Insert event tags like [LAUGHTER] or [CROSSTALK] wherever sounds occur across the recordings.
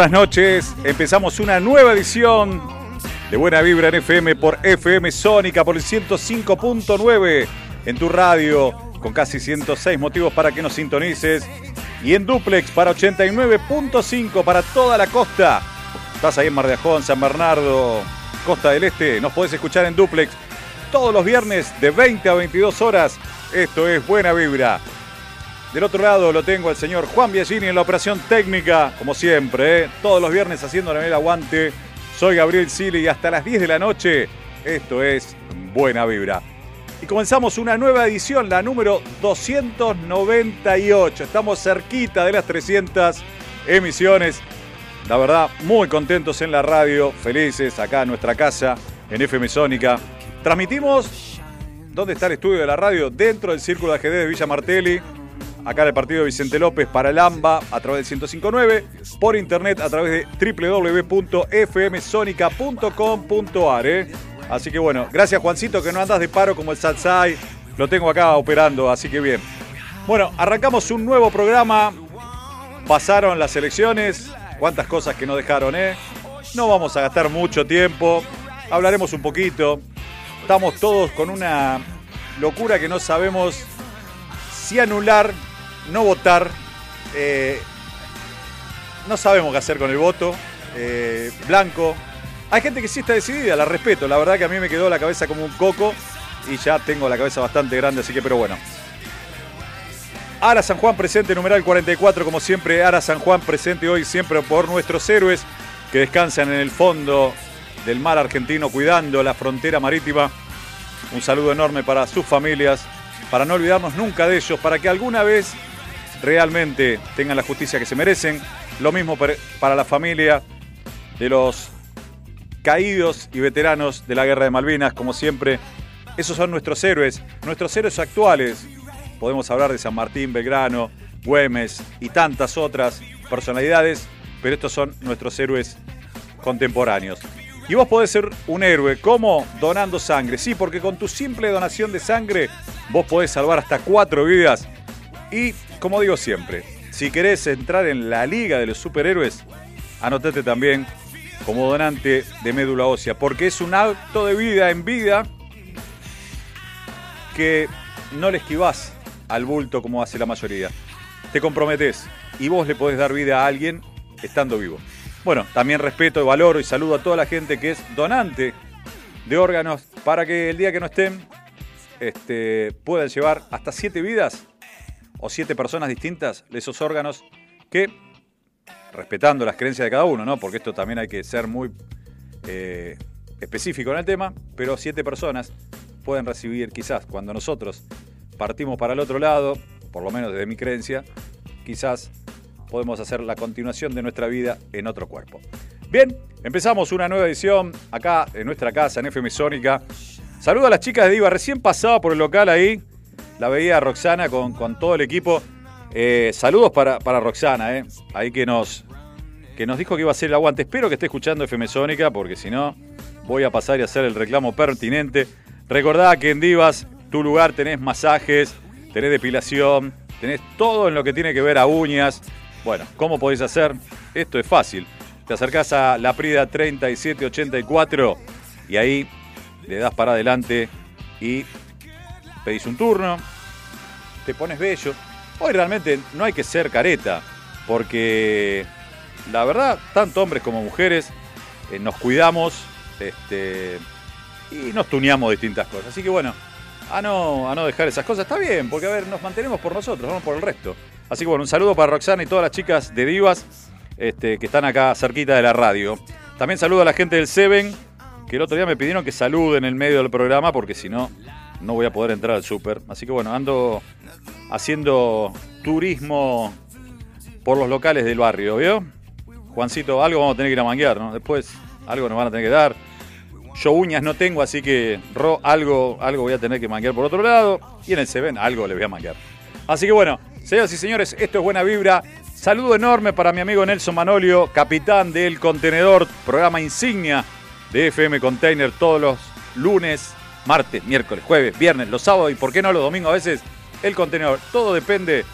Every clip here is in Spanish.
Buenas noches, empezamos una nueva edición de Buena Vibra en FM por FM Sónica por el 105.9 en tu radio con casi 106 motivos para que nos sintonices y en duplex para 89.5 para toda la costa. Estás ahí en Mar de Ajón, San Bernardo, Costa del Este, nos podés escuchar en duplex todos los viernes de 20 a 22 horas. Esto es Buena Vibra. Del otro lado lo tengo al señor Juan Biagini en la operación técnica, como siempre, ¿eh? todos los viernes haciéndole el aguante. Soy Gabriel Sili y hasta las 10 de la noche, esto es Buena Vibra. Y comenzamos una nueva edición, la número 298. Estamos cerquita de las 300 emisiones. La verdad, muy contentos en la radio, felices acá en nuestra casa, en FM Sónica. Transmitimos, ¿dónde está el estudio de la radio? Dentro del Círculo de Ajedrez de Villa Martelli acá en el partido de Vicente López para el AMBA a través del 1059, por internet a través de www.fmsonica.com.ar. ¿eh? Así que bueno, gracias Juancito que no andas de paro como el Satsai, lo tengo acá operando, así que bien. Bueno, arrancamos un nuevo programa, pasaron las elecciones, cuántas cosas que nos dejaron, ¿eh? No vamos a gastar mucho tiempo, hablaremos un poquito, estamos todos con una locura que no sabemos si anular, no votar, eh, no sabemos qué hacer con el voto, eh, blanco. Hay gente que sí está decidida, la respeto, la verdad que a mí me quedó la cabeza como un coco y ya tengo la cabeza bastante grande, así que pero bueno. Ara San Juan presente, numeral 44, como siempre, Ara San Juan presente hoy siempre por nuestros héroes que descansan en el fondo del mar argentino cuidando la frontera marítima. Un saludo enorme para sus familias, para no olvidarnos nunca de ellos, para que alguna vez realmente tengan la justicia que se merecen. Lo mismo para la familia de los caídos y veteranos de la Guerra de Malvinas, como siempre. Esos son nuestros héroes, nuestros héroes actuales. Podemos hablar de San Martín, Belgrano, Güemes y tantas otras personalidades, pero estos son nuestros héroes contemporáneos. Y vos podés ser un héroe, ¿cómo? Donando sangre. Sí, porque con tu simple donación de sangre vos podés salvar hasta cuatro vidas. Y, como digo siempre, si querés entrar en la liga de los superhéroes, anotate también como donante de médula ósea, porque es un acto de vida en vida que no le esquivás al bulto como hace la mayoría. Te comprometés y vos le podés dar vida a alguien estando vivo. Bueno, también respeto, valoro y saludo a toda la gente que es donante de órganos para que el día que no estén este, puedan llevar hasta siete vidas o siete personas distintas de esos órganos que, respetando las creencias de cada uno, ¿no? porque esto también hay que ser muy eh, específico en el tema, pero siete personas pueden recibir quizás cuando nosotros partimos para el otro lado, por lo menos desde mi creencia, quizás podemos hacer la continuación de nuestra vida en otro cuerpo. Bien, empezamos una nueva edición acá en nuestra casa, en FM Sónica. Saludo a las chicas de Diva, recién pasaba por el local ahí, la veía Roxana con, con todo el equipo. Eh, saludos para, para Roxana, eh, ahí que nos, que nos dijo que iba a hacer el aguante. Espero que esté escuchando FM Sónica, porque si no, voy a pasar y hacer el reclamo pertinente. Recordá que en Divas, tu lugar tenés masajes, tenés depilación, tenés todo en lo que tiene que ver a uñas. Bueno, ¿cómo podéis hacer? Esto es fácil. Te acercás a la Prida 3784 y ahí le das para adelante y pedís un turno, te pones bello. Hoy realmente no hay que ser careta, porque la verdad, tanto hombres como mujeres eh, nos cuidamos este, y nos tuneamos distintas cosas. Así que bueno, a no, a no dejar esas cosas está bien, porque a ver, nos mantenemos por nosotros, no por el resto. Así que bueno, un saludo para Roxana y todas las chicas de Divas este, que están acá cerquita de la radio. También saludo a la gente del Seven, que el otro día me pidieron que salude en el medio del programa, porque si no, no voy a poder entrar al súper. Así que bueno, ando haciendo turismo por los locales del barrio, ¿vio? Juancito, algo vamos a tener que ir a manguear, ¿no? Después algo nos van a tener que dar. Yo uñas no tengo, así que ro, algo, algo voy a tener que manguear por otro lado. Y en el Seven algo le voy a manguear. Así que bueno, señoras y señores, esto es Buena Vibra. Saludo enorme para mi amigo Nelson Manolio, capitán del Contenedor, programa insignia de FM Container todos los lunes, martes, miércoles, jueves, viernes, los sábados y por qué no los domingos a veces el contenedor. Todo depende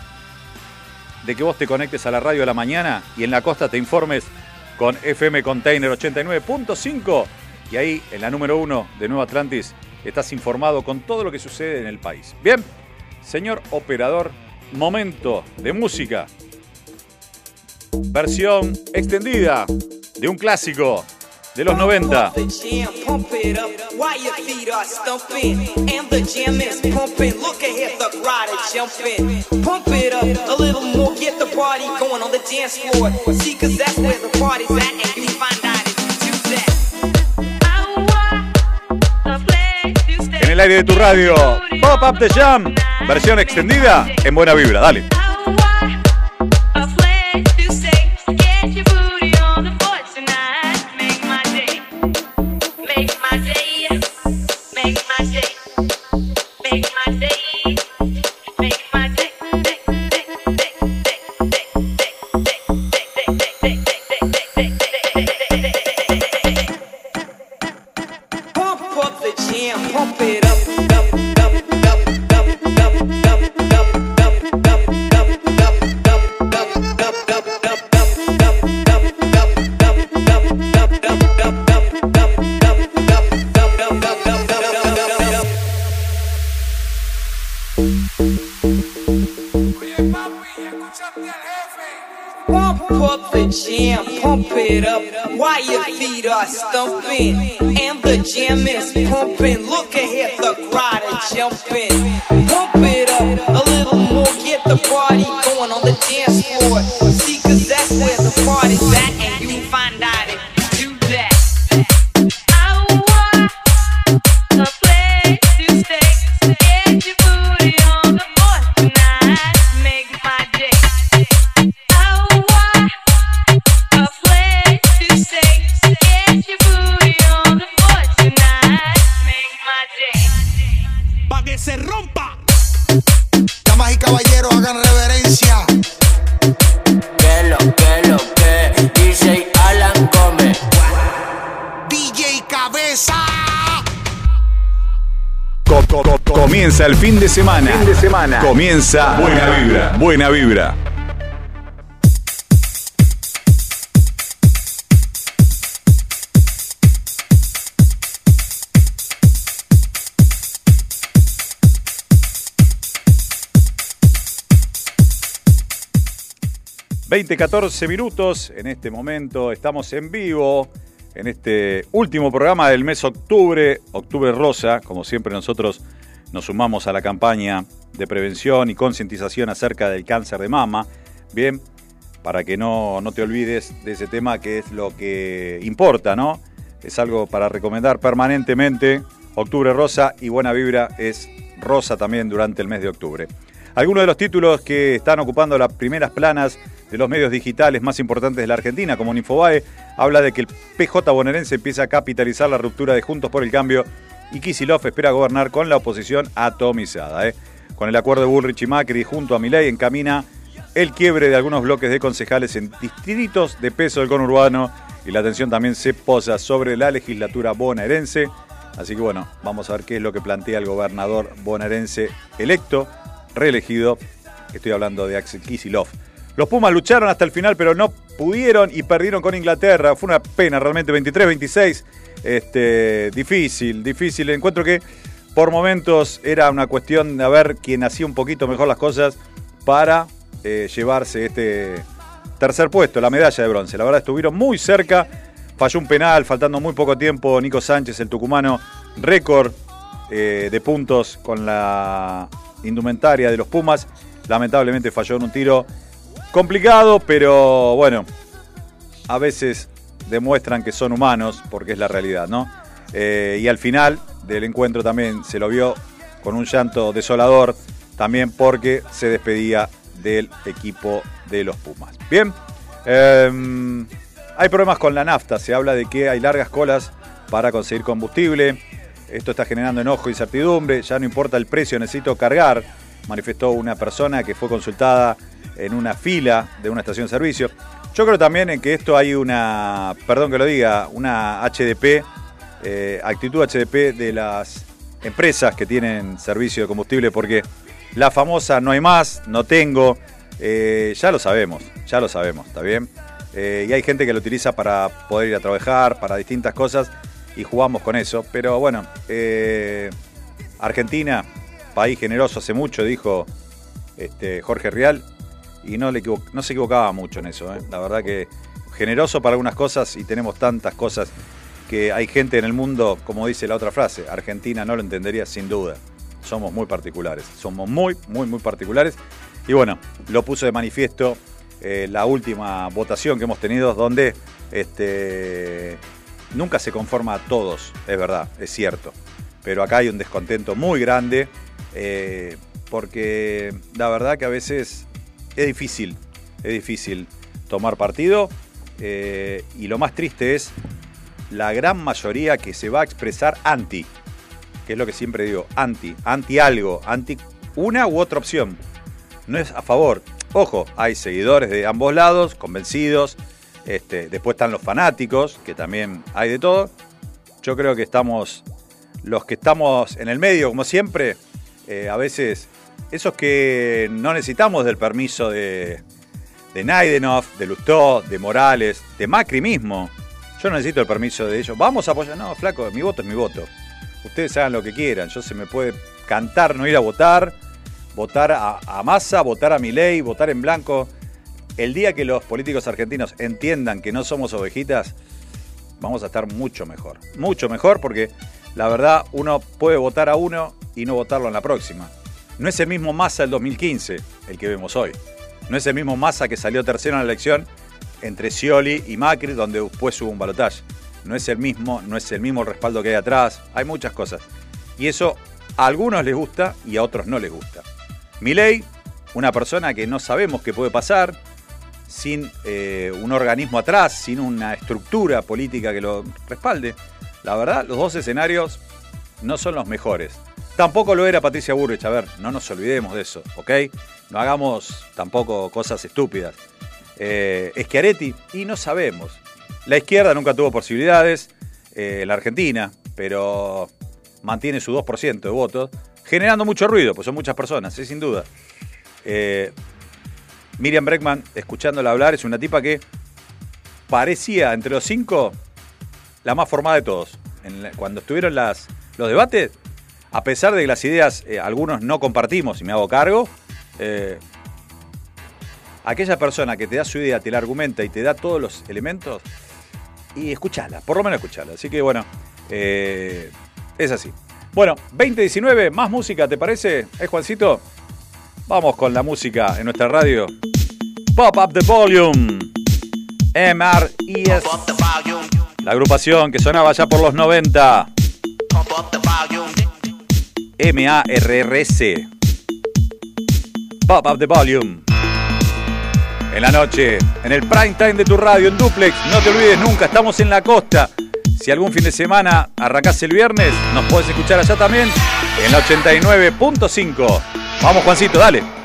de que vos te conectes a la radio de la mañana y en la costa te informes con FM Container 89.5 y ahí en la número uno de Nuevo Atlantis estás informado con todo lo que sucede en el país. Bien, señor operador, momento de música versión extendida de un clásico de los 90. En el aire de tu radio, Pop Up the Jam, versión extendida en buena vibra, dale. Comienza el fin de semana. Fin de semana. Comienza Buena Vibra. Buena Vibra. Veinte, 14 minutos en este momento. Estamos en vivo en este último programa del mes octubre, Octubre Rosa, como siempre nosotros nos sumamos a la campaña de prevención y concientización acerca del cáncer de mama. Bien, para que no, no te olvides de ese tema que es lo que importa, ¿no? Es algo para recomendar permanentemente. Octubre Rosa y Buena Vibra es rosa también durante el mes de octubre. Algunos de los títulos que están ocupando las primeras planas de los medios digitales más importantes de la Argentina, como Infobae, habla de que el PJ bonaerense empieza a capitalizar la ruptura de Juntos por el Cambio y Kisilov espera gobernar con la oposición atomizada. ¿eh? Con el acuerdo de Bullrich y Macri junto a Milei encamina el quiebre de algunos bloques de concejales en distritos de peso del conurbano y la atención también se posa sobre la legislatura bonaerense. Así que bueno, vamos a ver qué es lo que plantea el gobernador bonaerense electo, reelegido. Estoy hablando de Axel Kisilov. Los Pumas lucharon hasta el final, pero no pudieron y perdieron con Inglaterra. Fue una pena realmente, 23-26. Este, difícil, difícil. Encuentro que por momentos era una cuestión de ver quién hacía un poquito mejor las cosas para eh, llevarse este tercer puesto, la medalla de bronce. La verdad estuvieron muy cerca. Falló un penal, faltando muy poco tiempo. Nico Sánchez, el tucumano, récord eh, de puntos con la indumentaria de los Pumas. Lamentablemente falló en un tiro Complicado, pero bueno, a veces demuestran que son humanos, porque es la realidad, ¿no? Eh, y al final del encuentro también se lo vio con un llanto desolador, también porque se despedía del equipo de los Pumas. Bien, em, hay problemas con la nafta, se habla de que hay largas colas para conseguir combustible, esto está generando enojo y incertidumbre, ya no importa el precio, necesito cargar, manifestó una persona que fue consultada en una fila de una estación de servicio. Yo creo también en que esto hay una, perdón que lo diga, una HDP, eh, actitud HDP de las empresas que tienen servicio de combustible, porque la famosa no hay más, no tengo, eh, ya lo sabemos, ya lo sabemos, ¿está bien? Eh, y hay gente que lo utiliza para poder ir a trabajar, para distintas cosas, y jugamos con eso. Pero bueno, Argentina, país generoso hace mucho, dijo este, Jorge Rial, y no, le no se equivocaba mucho en eso. ¿eh? La verdad que generoso para algunas cosas y tenemos tantas cosas que hay gente en el mundo, como dice la otra frase, Argentina no lo entendería sin duda. Somos muy particulares, somos muy, muy, muy particulares. Y bueno, lo puso de manifiesto eh, la última votación que hemos tenido, donde este, nunca se conforma a todos, es verdad, es cierto. Pero acá hay un descontento muy grande, eh, porque la verdad que a veces es difícil, es difícil tomar partido. Eh, y lo más triste es la gran mayoría que se va a expresar anti, que es lo que siempre digo, anti, anti algo, anti una u otra opción. No es a favor. Ojo, hay seguidores de ambos lados, convencidos. Este, después están los fanáticos, que también hay de todo. Yo creo que estamos, los que estamos en el medio, como siempre, eh, a veces esos que no necesitamos del permiso de, de Naidenov, de Lustó, de Morales, de Macri mismo. Yo no necesito el permiso de ellos. Vamos a apoyar. No, flaco, mi voto es mi voto. Ustedes hagan lo que quieran. Yo se me puede cantar, no ir a votar, votar a, a Massa, votar a mi ley, votar en blanco. El día que los políticos argentinos entiendan que no somos ovejitas, vamos a estar mucho mejor. Mucho mejor porque la verdad uno puede votar a uno y no votarlo en la próxima. No es el mismo Massa del 2015, el que vemos hoy. No es el mismo Massa que salió tercero en la elección entre Scioli y Macri, donde después hubo un balotaje. No es el mismo, no es el mismo respaldo que hay atrás. Hay muchas cosas. Y eso a algunos les gusta y a otros no les gusta. Milei, una persona que no sabemos qué puede pasar, sin eh, un organismo atrás, sin una estructura política que lo respalde. La verdad, los dos escenarios no son los mejores. Tampoco lo era Patricia Burrich, a ver, no nos olvidemos de eso, ¿ok? No hagamos tampoco cosas estúpidas. Eh, Schiaretti, y no sabemos. La izquierda nunca tuvo posibilidades, eh, la Argentina, pero mantiene su 2% de votos, generando mucho ruido, pues son muchas personas, sí, sin duda. Eh, Miriam Breckman, escuchándola hablar, es una tipa que parecía entre los cinco la más formada de todos. cuando estuvieron las, los debates, a pesar de que las ideas eh, algunos no compartimos y me hago cargo, eh, aquella persona que te da su idea, te la argumenta y te da todos los elementos, y escuchala, por lo menos escuchala. Así que bueno, eh, es así. Bueno, 2019, más música, ¿te parece? ¿Es Juancito? Vamos con la música en nuestra radio. Pop Up the Volume. MRES. La agrupación que sonaba ya por los 90. M A R R C. Pop up the volume. En la noche, en el prime time de tu radio, en duplex, no te olvides nunca, estamos en la costa. Si algún fin de semana arrancás el viernes, nos podés escuchar allá también en la 89.5. Vamos, Juancito, dale.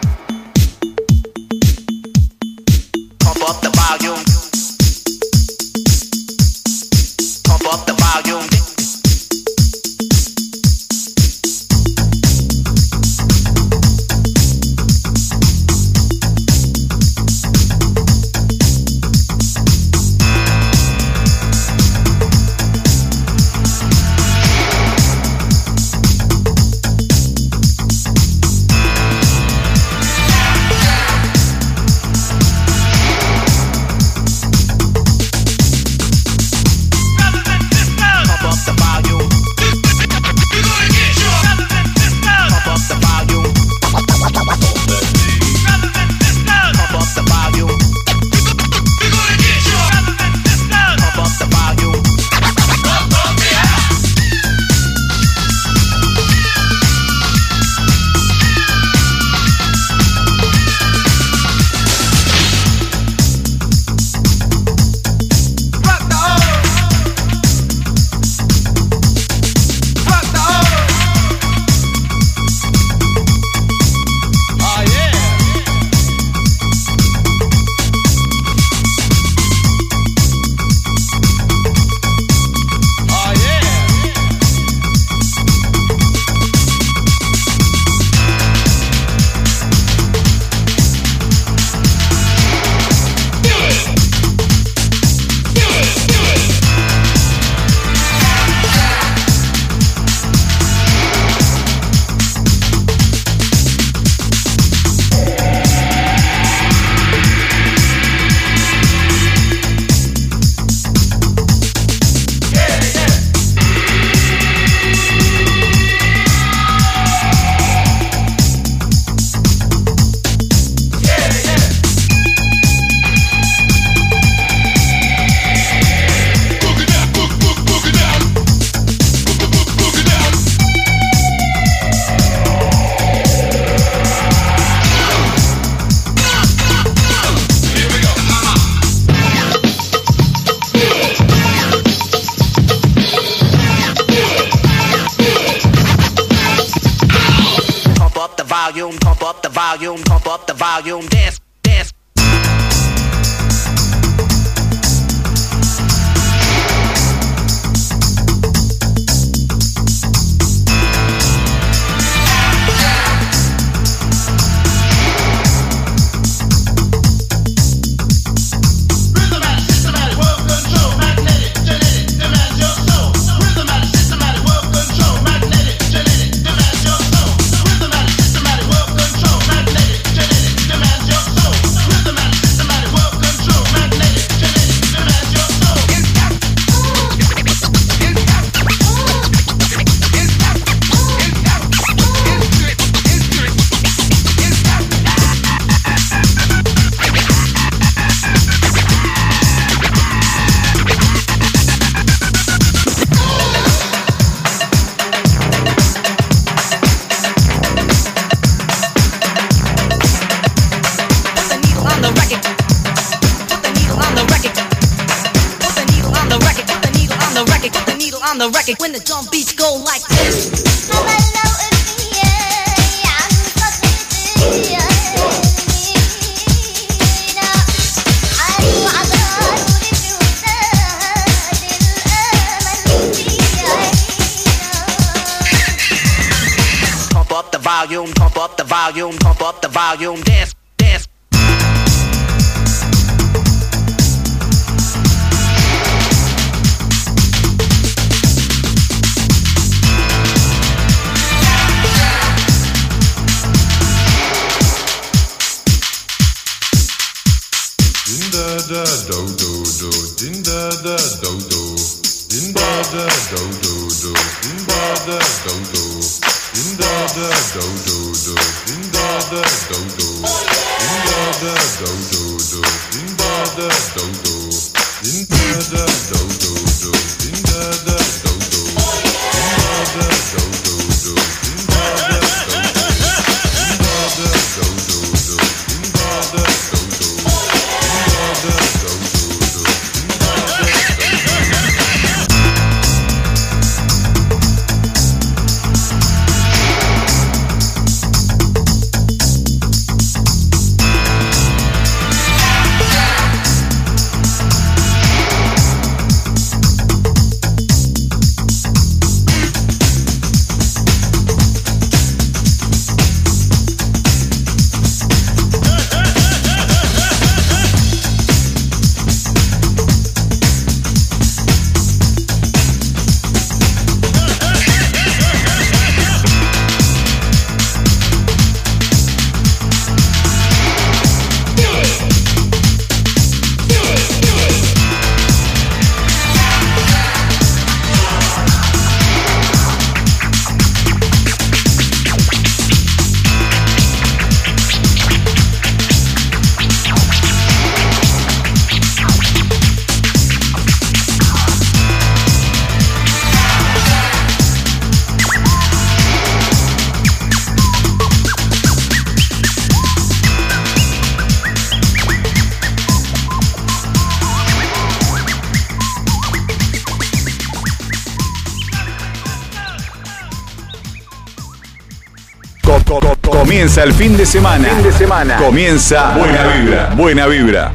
Comienza el fin de semana. Fin de semana. Comienza Buena Vibra. Buena Vibra.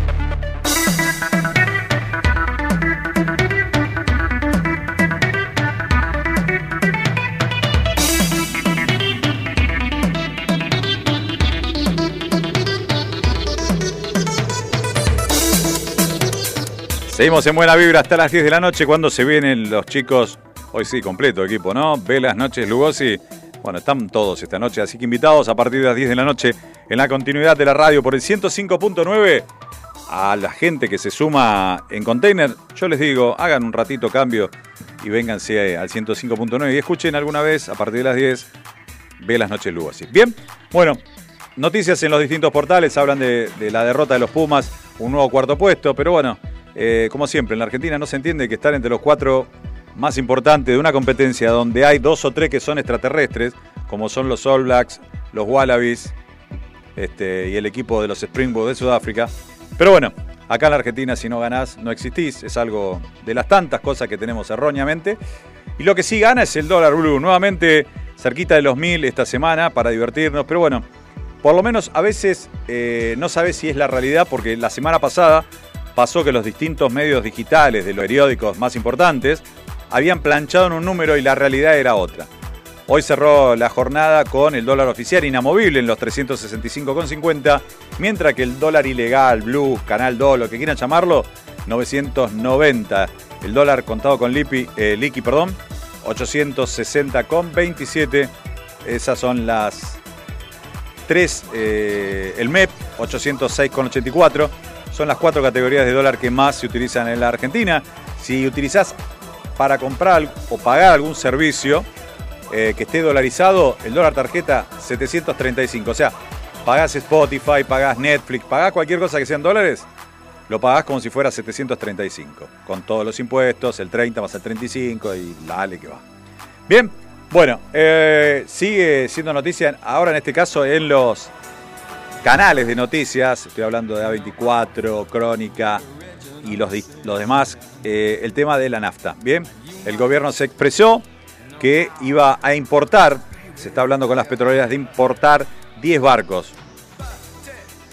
Seguimos en Buena Vibra hasta las 10 de la noche cuando se vienen los chicos, hoy sí, completo equipo, ¿no? Velas, Noches, Lugosi. Bueno, están todos esta noche, así que invitados a partir de las 10 de la noche en la continuidad de la radio por el 105.9 a la gente que se suma en container. Yo les digo, hagan un ratito cambio y vénganse al 105.9 y escuchen alguna vez a partir de las 10 Velas, Noches, Lugosi. Bien, bueno, noticias en los distintos portales hablan de, de la derrota de los Pumas, un nuevo cuarto puesto, pero bueno, eh, como siempre, en la Argentina no se entiende que estar entre los cuatro más importantes de una competencia donde hay dos o tres que son extraterrestres, como son los All Blacks, los Wallabies este, y el equipo de los Springboks de Sudáfrica. Pero bueno, acá en la Argentina si no ganás no existís, es algo de las tantas cosas que tenemos erróneamente. Y lo que sí gana es el dólar blue, nuevamente cerquita de los mil esta semana para divertirnos, pero bueno, por lo menos a veces eh, no sabes si es la realidad porque la semana pasada pasó que los distintos medios digitales de los periódicos más importantes habían planchado en un número y la realidad era otra. Hoy cerró la jornada con el dólar oficial inamovible en los 365,50, mientras que el dólar ilegal, blue, canal do, lo que quieran llamarlo, 990. El dólar contado con lipi, eh, liqui, perdón, 860,27. Esas son las tres, eh, el MEP, 806,84 son las cuatro categorías de dólar que más se utilizan en la Argentina. Si utilizás para comprar o pagar algún servicio eh, que esté dolarizado, el dólar tarjeta 735. O sea, pagás Spotify, pagás Netflix, pagás cualquier cosa que sean dólares, lo pagás como si fuera 735. Con todos los impuestos, el 30 más el 35 y dale que va. Bien, bueno, eh, sigue siendo noticia ahora en este caso en los canales de noticias, estoy hablando de A24, Crónica y los, los demás, eh, el tema de la nafta. Bien, el gobierno se expresó que iba a importar, se está hablando con las petroleras de importar 10 barcos.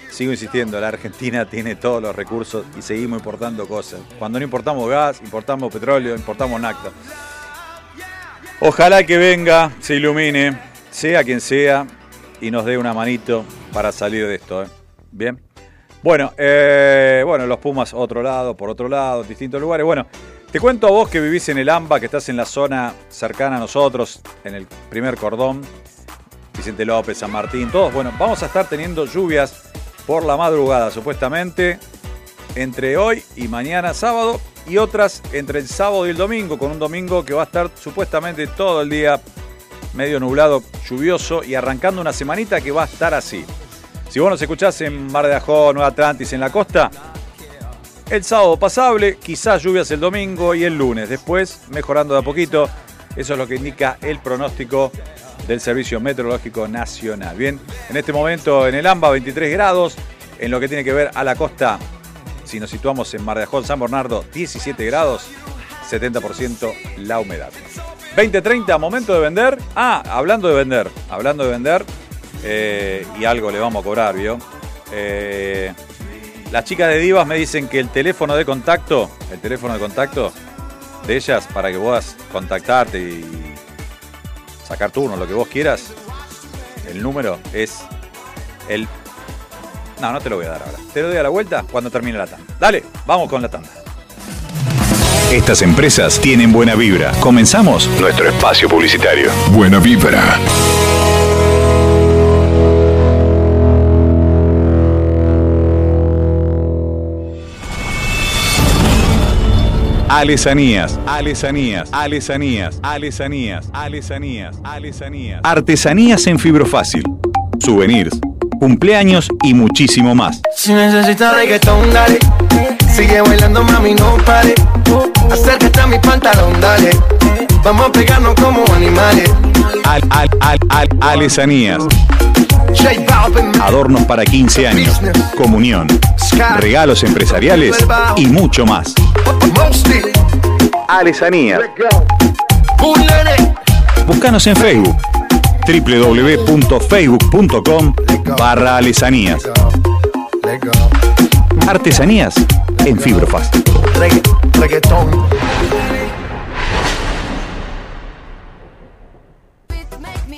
Sigo insistiendo, la Argentina [LAUGHS] tiene todos los recursos y seguimos importando cosas. Cuando no importamos gas, importamos petróleo, importamos nafta. Ojalá que venga, se ilumine, sea quien sea, y nos dé una manito para salir de esto. ¿eh? Bien. Bueno, eh, bueno, los Pumas otro lado, por otro lado, distintos lugares. Bueno, te cuento a vos que vivís en el AMBA, que estás en la zona cercana a nosotros, en el primer cordón, Vicente López, San Martín, todos. Bueno, vamos a estar teniendo lluvias por la madrugada, supuestamente, entre hoy y mañana sábado, y otras entre el sábado y el domingo, con un domingo que va a estar supuestamente todo el día medio nublado, lluvioso y arrancando una semanita que va a estar así. Si vos nos escuchás en Mar de Ajó, Nueva Atlantis, en la costa, el sábado pasable, quizás lluvias el domingo y el lunes. Después, mejorando de a poquito. Eso es lo que indica el pronóstico del Servicio Meteorológico Nacional. Bien, en este momento en el AMBA 23 grados. En lo que tiene que ver a la costa, si nos situamos en Mar de Ajó, San Bernardo, 17 grados, 70% la humedad. 2030, momento de vender. Ah, hablando de vender, hablando de vender, eh, y algo le vamos a cobrar, ¿vio? Eh, las chicas de Divas me dicen que el teléfono de contacto, el teléfono de contacto de ellas para que puedas contactarte y sacar turno, lo que vos quieras, el número es el... No, no te lo voy a dar ahora. Te lo doy a la vuelta cuando termine la tanda. Dale, vamos con la tanda. Estas empresas tienen buena vibra. Comenzamos nuestro espacio publicitario. Buena vibra. Alesanías, alesanías, alesanías, alesanías, alesanías, alesanías. Artesanías en fibro fácil. Souvenirs, cumpleaños y muchísimo más. Si necesitas reggaetón, dale. Sigue bailando, mami, no pare. Acércate a mi pantalón, dale. Vamos a pegarnos como animales. Al, al, al, al, alesanías. Adornos para 15 años, comunión, regalos empresariales y mucho más. Nene. Búscanos en Facebook. www.facebook.com barra alesanías. Artesanías en Fibrofast.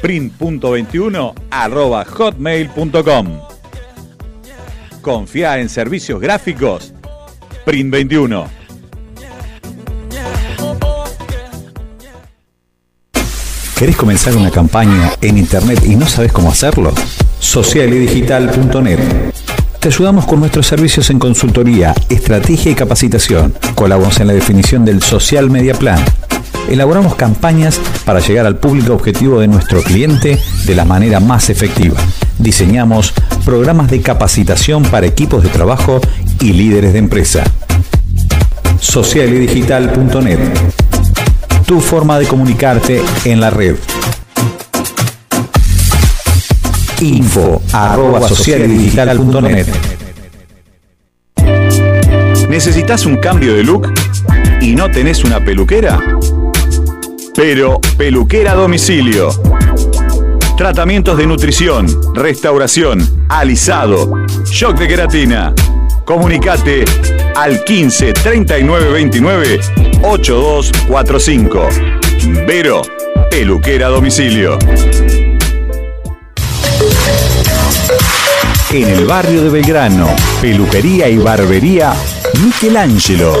print.21 arroba hotmail.com. Confía en servicios gráficos Print 21. ¿Querés comenzar una campaña en internet y no sabes cómo hacerlo? Socialidigital.net. Te ayudamos con nuestros servicios en consultoría, estrategia y capacitación. Colaboramos en la definición del Social Media Plan. Elaboramos campañas para llegar al público objetivo de nuestro cliente de la manera más efectiva. Diseñamos programas de capacitación para equipos de trabajo y líderes de empresa. Socialidigital.net tu forma de comunicarte en la red. Info ¿Necesitas un cambio de look y no tenés una peluquera? Pero Peluquera Domicilio. Tratamientos de nutrición, restauración, alisado, shock de queratina. Comunicate al 15 39 29 8245. Vero, peluquera domicilio. En el barrio de Belgrano, peluquería y barbería Michelangelo.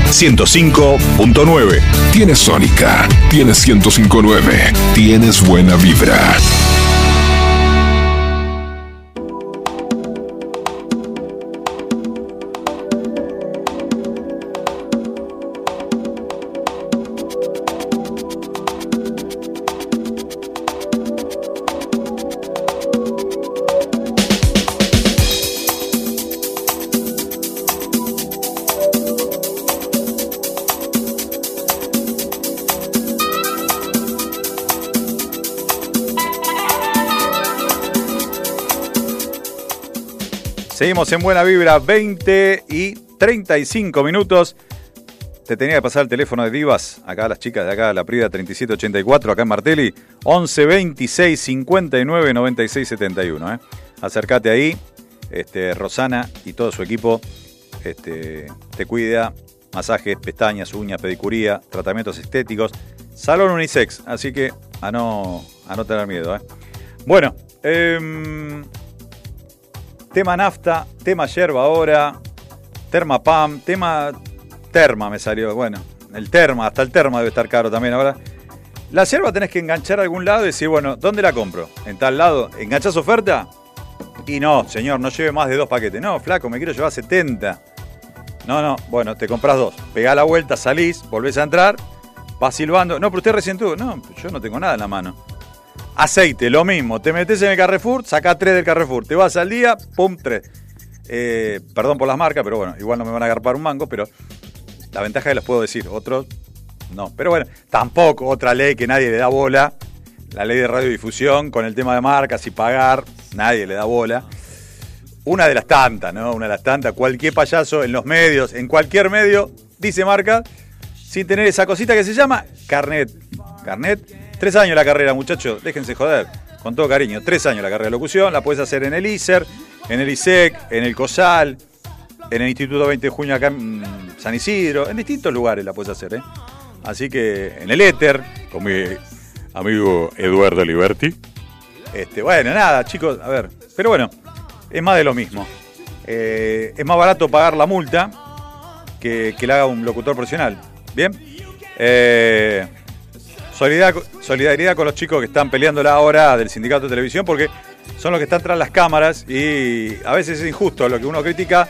105.9. Tienes Sónica, tienes 1059, tienes buena vibra. En Buena Vibra, 20 y 35 minutos. Te tenía que pasar el teléfono de Divas, acá las chicas de acá, la Prida 3784, acá en Martelli, 11 26 59 96 71. ¿eh? Acércate ahí, este, Rosana y todo su equipo este, te cuida, masajes, pestañas, uñas, pedicuría, tratamientos estéticos, salón unisex, así que a no, a no tener miedo. ¿eh? Bueno, em, tema nafta, tema yerba ahora, terma pam, tema terma me salió. Bueno, el terma, hasta el terma debe estar caro también ahora. La yerba tenés que enganchar a algún lado y decir, bueno, ¿dónde la compro? ¿En tal lado? ¿Enganchás oferta? Y no, señor, no lleve más de dos paquetes. No, flaco, me quiero llevar 70. No, no, bueno, te compras dos. Pegá la vuelta, salís, volvés a entrar, vas silbando. No, pero usted recién tuvo. No, yo no tengo nada en la mano. Aceite, lo mismo. Te metes en el Carrefour, sacá tres del Carrefour. Te vas al día, pum, tres. Eh, perdón por las marcas, pero bueno, igual no me van a agarpar un mango, pero la ventaja es que los puedo decir. Otros, no. Pero bueno, tampoco otra ley que nadie le da bola. La ley de radiodifusión con el tema de marcas y pagar, nadie le da bola. Una de las tantas, ¿no? Una de las tantas. Cualquier payaso en los medios, en cualquier medio, dice marca, sin tener esa cosita que se llama carnet. Carnet. Tres años la carrera, muchachos. Déjense joder. Con todo cariño. Tres años la carrera de locución. La puedes hacer en el ISER, en el ISEC, en el COSAL, en el Instituto 20 de Junio acá en San Isidro. En distintos lugares la puedes hacer, ¿eh? Así que en el éter, con mi amigo Eduardo Liberti. Este, bueno, nada, chicos, a ver. Pero bueno, es más de lo mismo. Eh, es más barato pagar la multa que, que la haga un locutor profesional. ¿Bien? Eh, solidaridad, con los chicos que están peleándola ahora del sindicato de televisión porque son los que están tras las cámaras y a veces es injusto lo que uno critica,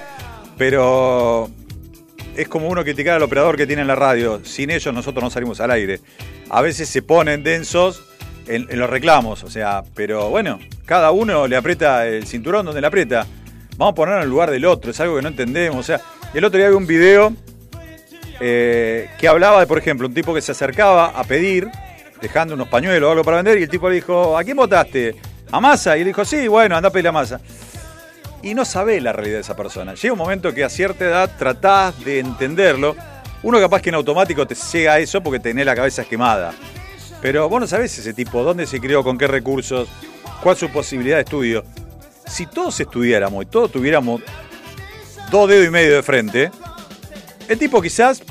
pero es como uno criticar al operador que tiene en la radio. Sin ellos nosotros no salimos al aire. A veces se ponen densos en, los reclamos, o sea, pero bueno, cada uno le aprieta el cinturón donde le aprieta. Vamos a ponernos en el lugar del otro, es algo que no entendemos. O sea, el otro día vi un video eh, que hablaba de, por ejemplo, un tipo que se acercaba a pedir, dejando unos pañuelos o algo para vender, y el tipo le dijo, ¿a quién votaste? ¿A Massa? Y le dijo, sí, bueno, anda a pedir a Massa. Y no sabe la realidad de esa persona. Llega un momento que a cierta edad tratás de entenderlo. Uno capaz que en automático te llega a eso porque tenés la cabeza quemada. Pero vos no sabés ese tipo, dónde se crió, con qué recursos, cuál es su posibilidad de estudio. Si todos estudiáramos y todos tuviéramos dos dedos y medio de frente, el tipo quizás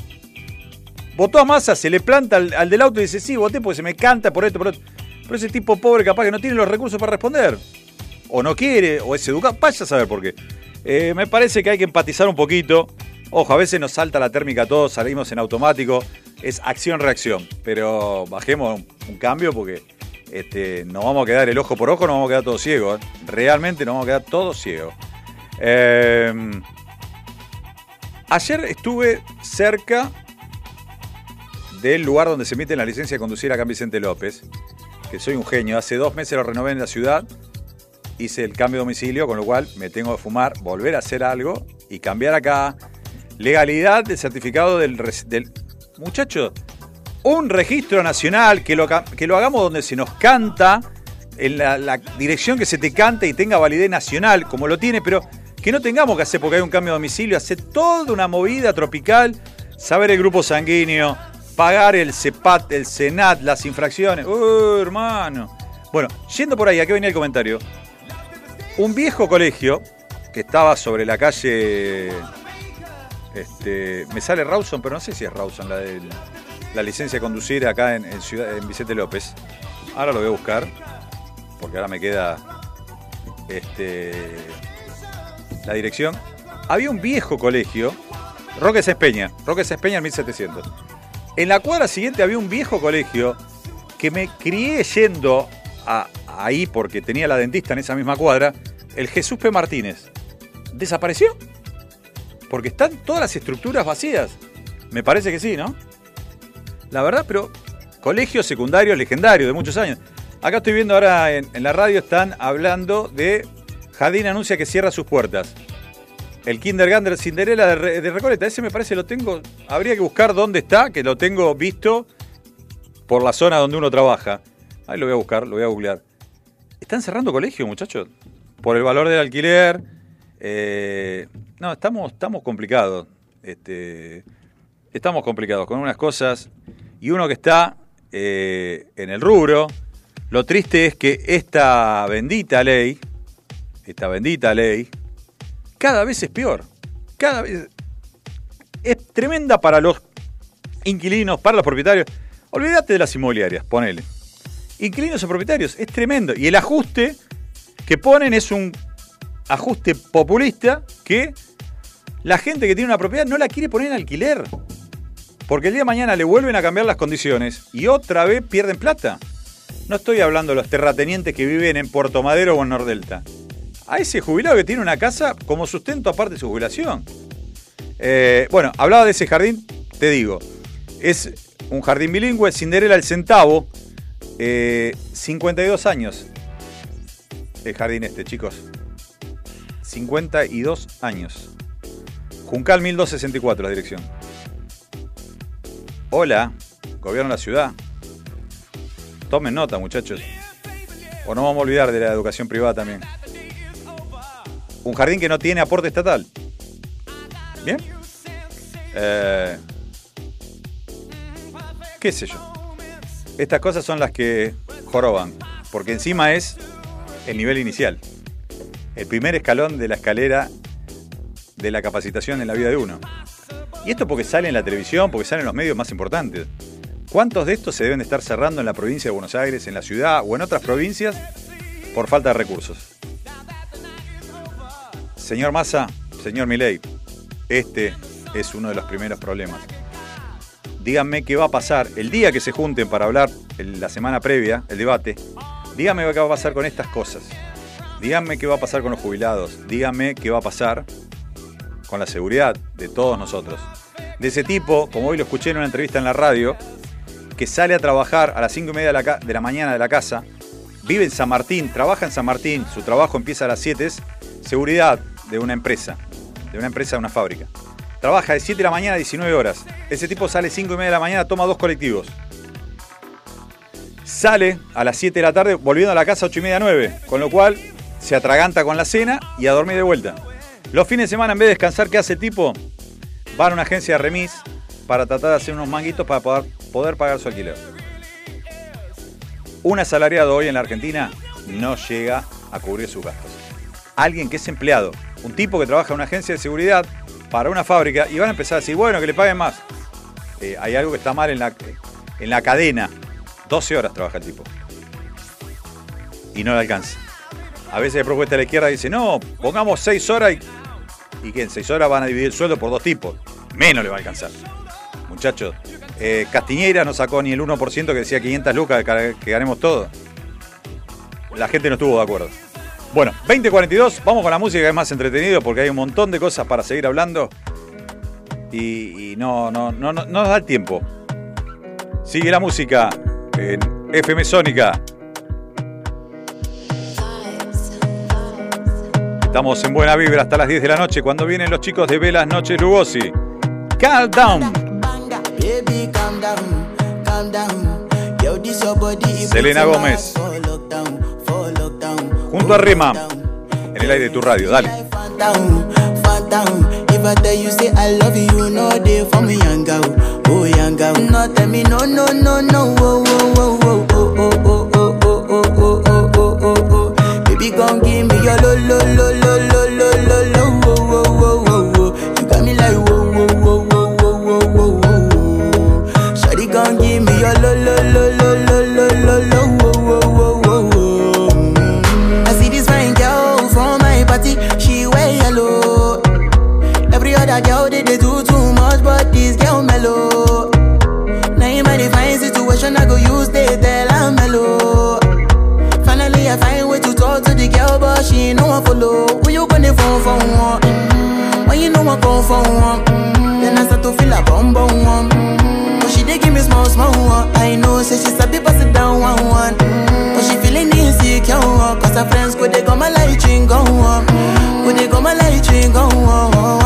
votó a masa, se le planta al, al del auto y dice, sí, voté porque se me canta por esto, por esto. Pero ese tipo pobre capaz que no tiene los recursos para responder. O no quiere, o es educado. Vaya a saber por qué. Eh, me parece que hay que empatizar un poquito. Ojo, a veces nos salta la térmica a todos, salimos en automático. Es acción-reacción. Pero bajemos un, cambio porque este, nos vamos a quedar el ojo por ojo, nos vamos a quedar todos ciegos. ¿eh? Realmente nos vamos a quedar todos ciegos. Eh, ayer estuve cerca del lugar donde se emite la licencia de conducir acá en Vicente López, que soy un genio. Hace dos meses lo renové en la ciudad, hice el cambio de domicilio, con lo cual me tengo que fumar, volver a hacer algo y cambiar acá. Legalidad del certificado del... del Muchachos, un registro nacional, que lo, que lo hagamos donde se nos canta, en la, la dirección que se te canta y tenga validez nacional, como lo tiene, pero que no tengamos que hacer porque hay un cambio de domicilio, hacer toda una movida tropical, saber el grupo sanguíneo, pagar el CEPAT, el SENAT, las infracciones. ¡Uh, hermano! Bueno, yendo por ahí, ¿a qué venía el comentario? Un viejo colegio que estaba sobre la calle. Este, me sale Rawson, pero no sé si es Rawson la de la licencia de conducir acá en, en Ciudad, en Vicente López. Ahora lo voy a buscar, porque ahora me queda este, la dirección. Había un viejo colegio, Roque Cespeña, Roque Cespeña en 1700. En la cuadra siguiente había un viejo colegio que me crié yendo a- ahí porque tenía la dentista en esa misma cuadra, el Jesús P. Martínez. ¿Desapareció? Porque están todas las estructuras vacías. Me parece que sí, ¿no? La verdad, pero colegio secundario legendario de muchos años. Acá estoy viendo ahora en, en la radio, están hablando de Jardín anuncia que cierra sus puertas. El Kindergarten Cinderella de, Re- de Recoleta, ese me parece lo tengo. Habría que buscar dónde está, que lo tengo visto por la zona donde uno trabaja. Ahí lo voy a buscar, lo voy a googlear. Están cerrando colegios, muchachos. Por el valor del alquiler. Eh, no, estamos, estamos complicados. Este, estamos complicados con unas cosas. Y uno que está eh, en el rubro. Lo triste es que esta bendita ley, esta bendita ley, cada vez es peor. Cada vez es tremenda para los inquilinos, para los propietarios. Olvídate de las inmobiliarias, ponele. Inquilinos o propietarios, es tremendo. Y el ajuste que ponen es un ajuste populista que la gente que tiene una propiedad no la quiere poner en alquiler. Porque el día de mañana le vuelven a cambiar las condiciones y otra vez pierden plata. No estoy hablando de los terratenientes que viven en Puerto Madero o en Nordelta. A ese jubilado que tiene una casa como sustento aparte de su jubilación. Eh, bueno, hablaba de ese jardín, te digo. Es un jardín bilingüe, Cinderela el Centavo. eh, 52 años. El jardín este, chicos. 52 años. Juncal 1264 la dirección. Hola, gobierno de la ciudad. Tomen nota, muchachos. O no vamos a olvidar de la educación privada también. Un jardín que no tiene aporte estatal. ¿Bien? Eh, ¿Qué sé yo? Estas cosas son las que joroban. Porque encima es el nivel inicial. El primer escalón de la escalera de la capacitación en la vida de uno. Y esto porque sale en la televisión, porque salen en los medios más importantes. ¿Cuántos de estos se deben de estar cerrando en la provincia de Buenos Aires, en la ciudad o en otras provincias por falta de recursos? Señor Massa, señor Milei, este es uno de los primeros problemas. Díganme qué va a pasar el día que se junten para hablar la semana previa, el debate. Díganme qué va a pasar con estas cosas. Díganme qué va a pasar con los jubilados. Díganme qué va a pasar con la seguridad de todos nosotros. De ese tipo, como hoy lo escuché en una entrevista en la radio, que sale a trabajar a las 5 y media de la, de la mañana de la casa, vive en San Martín, trabaja en San Martín, su trabajo empieza a las 7, es seguridad de una empresa, de una empresa, de una fábrica. Trabaja de 7 de la mañana a 19 horas. Ese tipo sale 5 y media de la mañana, toma dos colectivos. Sale a las 7 de la tarde, volviendo a la casa a 8 y media 9, con lo cual se atraganta con la cena y a dormir de vuelta. Los fines de semana, en vez de descansar, ¿qué hace el tipo? Va a una agencia de remis para tratar de hacer unos manguitos para poder, poder pagar su alquiler. Un asalariado hoy en la Argentina no llega a cubrir sus gastos. Alguien que es empleado, un tipo que trabaja en una agencia de seguridad para una fábrica y van a empezar a decir, bueno, que le paguen más. Eh, hay algo que está mal en la, en la cadena. 12 horas trabaja el tipo. Y no le alcanza. A veces de propuesta de la izquierda dice, no, pongamos 6 horas y, y que en 6 horas van a dividir el sueldo por dos tipos. Menos le va a alcanzar. Muchachos, eh, no sacó ni el 1% que decía 500 lucas que ganemos todo. La gente no estuvo de acuerdo. Bueno, 2042, vamos con la música es más entretenido porque hay un montón de cosas para seguir hablando y, y no, no, no, no, no nos da el tiempo. Sigue la música en FM Sónica. Estamos en buena vibra hasta las 10 de la noche cuando vienen los chicos de Velas Noches Lugosi. Calm down. Selena Gómez. Junto a Rema. En el aire de tu radio, dale. She ain't no follow. Who you gonna phone for one? Mm, When you know I come for one, Mm, then I start to feel a bum bum one. Mm, But she dey give me small small one. I know, say she's a bit pass it down one one. Mm, But she feeling insecure, cause her friends go they go my light ring go on. Go they go my light ring go on.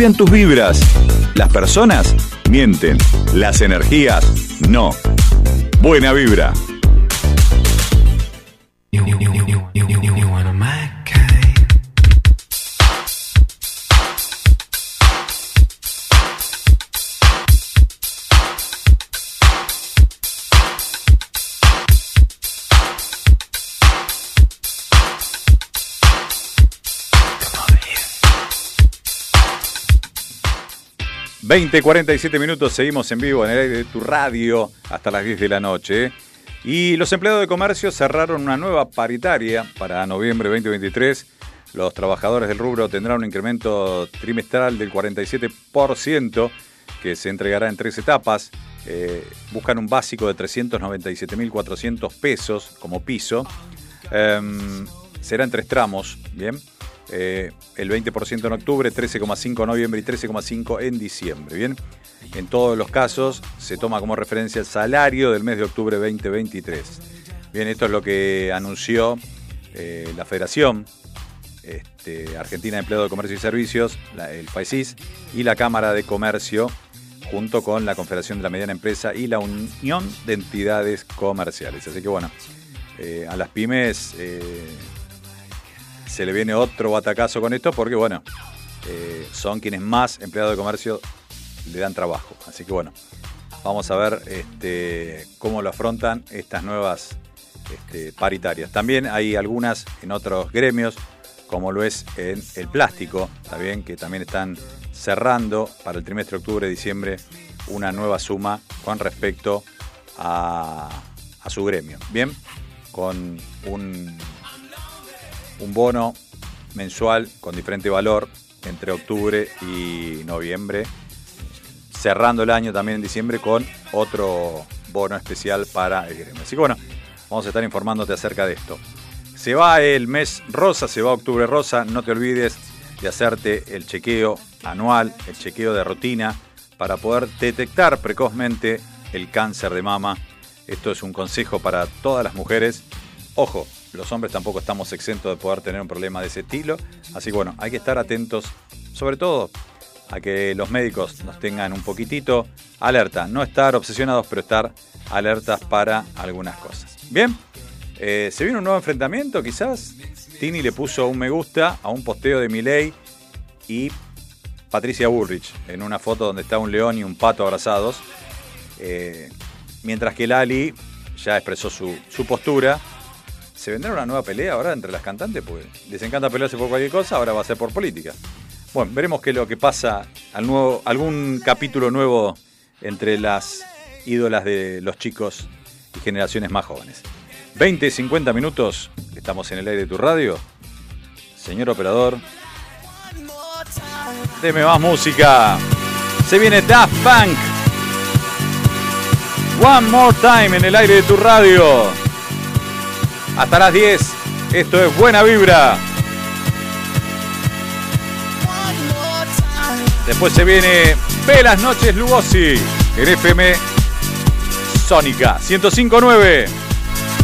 Tus vibras. Las personas mienten. Las energías no. Buena vibra. 20, 47 minutos, seguimos en vivo en el aire de tu radio hasta las 10 de la noche. Y los empleados de comercio cerraron una nueva paritaria para noviembre 2023. Los trabajadores del rubro tendrán un incremento trimestral del 47% que se entregará en tres etapas. Eh, buscan un básico de 397.400 pesos como piso. Em, será en tres tramos, ¿bien? Eh, el 20% en octubre, 13,5 en noviembre y 13,5 en diciembre. Bien, en todos los casos se toma como referencia el salario del mes de octubre 2023. Bien, esto es lo que anunció eh, la Federación este, Argentina de Empleo de Comercio y Servicios, el FAESIS, y la Cámara de Comercio, junto con la Confederación de la Mediana Empresa y la Unión de Entidades Comerciales. Así que bueno, eh, a las pymes se le viene otro batacazo con esto porque, bueno, eh, son quienes más empleados de comercio le dan trabajo. Así que, bueno, vamos a ver este, cómo lo afrontan estas nuevas este, paritarias. También hay algunas en otros gremios, como lo es en el plástico, también, que también están cerrando para el trimestre octubre-diciembre una nueva suma con respecto a, a su gremio. Bien, con un un bono mensual con diferente valor entre octubre y noviembre, cerrando el año también en diciembre con otro bono especial para el gremio. Así que bueno, vamos a estar informándote acerca de esto. Se va el mes rosa, se va octubre rosa, no te olvides de hacerte el chequeo anual, el chequeo de rutina, para poder detectar precozmente el cáncer de mama. Esto es un consejo para todas las mujeres. Ojo, los hombres tampoco estamos exentos de poder tener un problema de ese estilo. Así que bueno, hay que estar atentos, sobre todo a que los médicos nos tengan un poquitito alerta. No estar obsesionados, pero estar alertas para algunas cosas. Bien, eh, se viene un nuevo enfrentamiento quizás. Tini le puso un me gusta a un posteo de Milei y Patricia Bullrich en una foto donde está un león y un pato abrazados. Eh, mientras que Lali ya expresó su, su postura. ¿Se vendrá una nueva pelea ahora entre las cantantes? Pues les encanta pelearse por cualquier cosa, ahora va a ser por política. Bueno, veremos qué es lo que pasa, al nuevo, algún capítulo nuevo entre las ídolas de los chicos y generaciones más jóvenes. 20, 50 minutos, estamos en el aire de tu radio. Señor operador, deme más música. Se viene Daft Punk. One more time en el aire de tu radio. Hasta las 10. Esto es Buena Vibra. Después se viene Velas Noches Lugosi en FM Sónica 1059.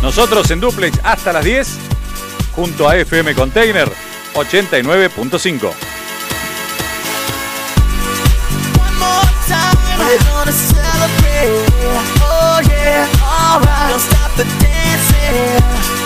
Nosotros en Duplex hasta las 10 junto a FM Container 89.5. We're gonna celebrate. Oh yeah, alright. Don't stop the dancing.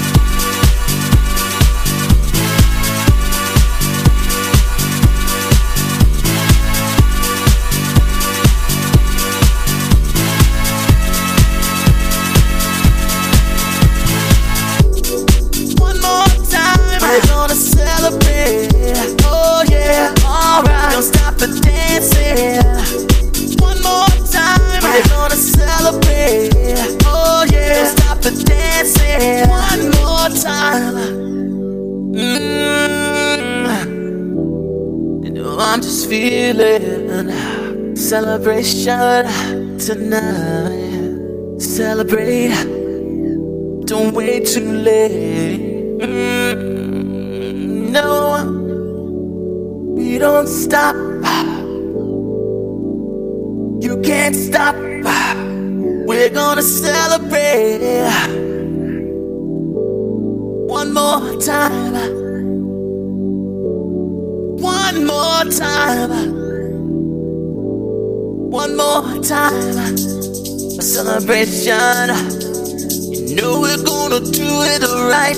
We're gonna celebrate. Oh yeah, alright. Don't stop the dancing. One more time. We're gonna celebrate. Oh yeah, don't stop the dancing. One more time. Mm. I'm just feeling celebration tonight. Celebrate. Don't wait too late. Mm, No, we don't stop. You can't stop. We're gonna celebrate. One more time. One more time. One more time. A celebration. You know we're gonna do it the right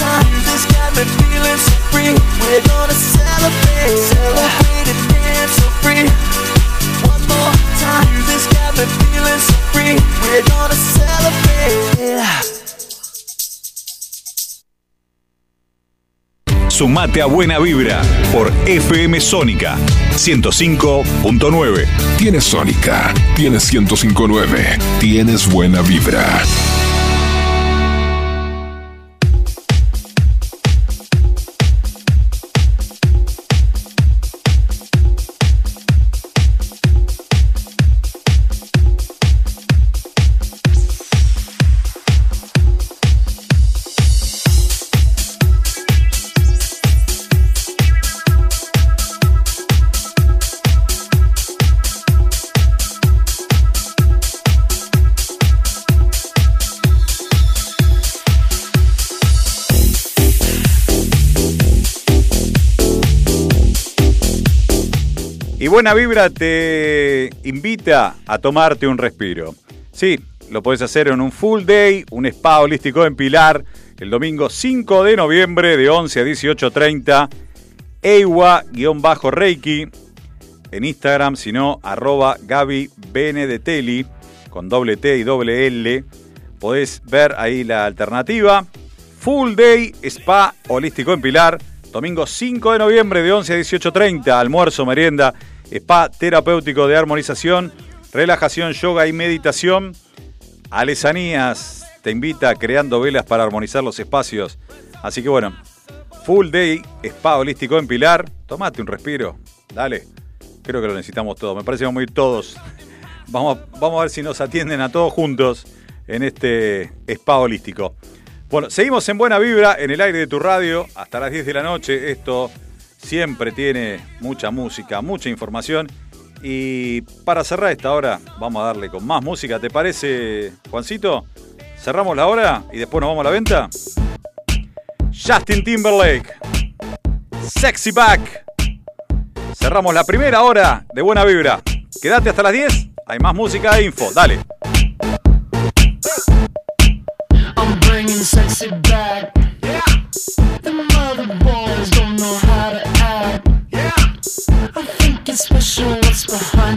Music's got me feeling so free. We're gonna celebrate, celebrate and dance so free. One more time. Music's got me feeling so free. We're gonna celebrate. Sumate a Buena Vibra por FM Sónica 105.9. Tienes Sónica, tienes 1059, tienes buena vibra. Buena Vibra te invita a tomarte un respiro. Sí, lo puedes hacer en un full day, un spa holístico en Pilar, el domingo 5 de noviembre de 11 a 18.30. Eiwa-Reiki en Instagram, sino arroba Gaby Benedetelli con doble T y doble L. Podés ver ahí la alternativa. Full Day Spa Holístico en Pilar. Domingo 5 de noviembre de 11 a 18.30. Almuerzo, merienda, spa terapéutico de armonización, relajación, yoga y meditación. Alesanías te invita creando velas para armonizar los espacios. Así que bueno, Full Day Spa Holístico en Pilar. Tomate un respiro. Dale. Creo que lo necesitamos todos. Me parece que vamos a ir todos. [LAUGHS] Vamos vamos a ver si nos atienden a todos juntos en este spa holístico. Bueno, seguimos en buena vibra en el aire de tu radio hasta las 10 de la noche. Esto siempre tiene mucha música, mucha información. Y para cerrar esta hora, vamos a darle con más música. ¿Te parece, Juancito? Cerramos la hora y después nos vamos a la venta. Justin Timberlake. Sexy Back. Cerramos la primera hora de buena vibra. Quédate hasta las 10. Hay más música e info. Dale.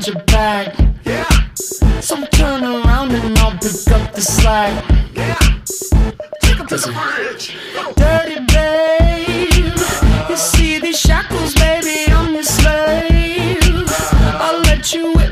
Behind your back. Yeah. So turn around and I'll pick up the slack. Yeah. Take up the bridge. Dirty babe. You see these shackles, baby, I'm your slave. I'll let you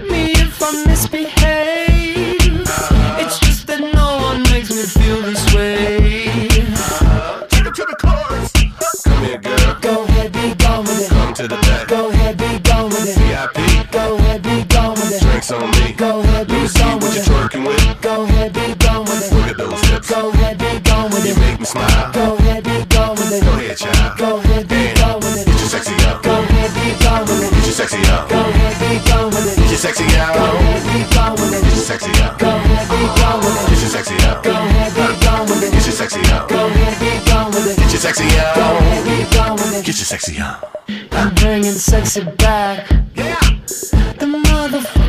and smile. Go ahead, be gone with it. Go ahead, child. Go ahead, be gone with it. Get your sexy up. Go ahead, be gone with it. Get your sexy up. Go ahead, be gone with it. Get your sexy up. Go ahead, be gone with it. Get your sexy up. Go ahead, be gone with it. Get your sexy up. Go ahead, be gone with it. Get your sexy up. Go ahead, be gone with it. Get your sexy up. Go ahead, be gone with it. Get your sexy up. I'm bringing sexy back. Yeah. The motherfucker.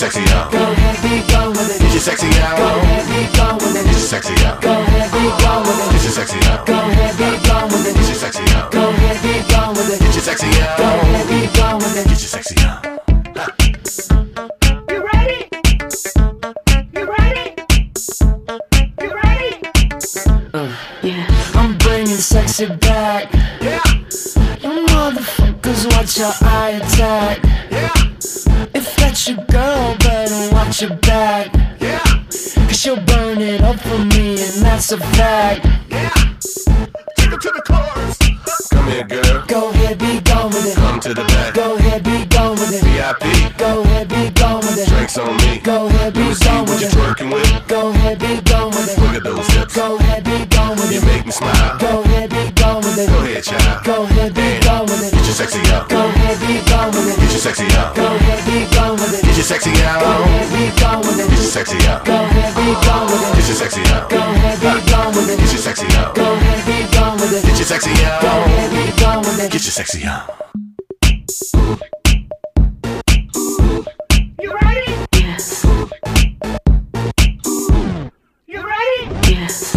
Sexy out. Go ahead, be gone with it. Get your sexy out. Go ahead, be gone with it. Get your sexy out. Go ahead, be gone with it. Get your sexy out. Go ahead, be gone with it. Get your sexy out. Go ahead, be gone with it. Get your sexy out. Go ahead, be gone with it. Get your sexy out. Me, and that's a fact. Yeah. Take it to the chorus. Come here, girl. Go ahead, be gone with it. Come to the back. Go ahead, be gone with it. VIP. Go ahead, be gone with it. Drinks on me. Go ahead, be gone what with you're it. twerking with. Go ahead, be gone with it. Look at those hips. Go ahead, be gone with You make me smile. Go ahead, be gone with it. Go ahead, child. Go ahead, be gone with it. Get your sexy out. Go ahead, be gone with it. Get your sexy out. Go ahead, be gone sexy out. Go ahead, be gone with Get it. your sexy out. Go ahead, be gone with Get it. your sexy out. Go ahead, be gone with it. Get your sexy out. Go ahead, be gone with it. Get your sexy out. Go ahead, be gone with it. Get your sexy out. You ready? Yes. You ready? Yes.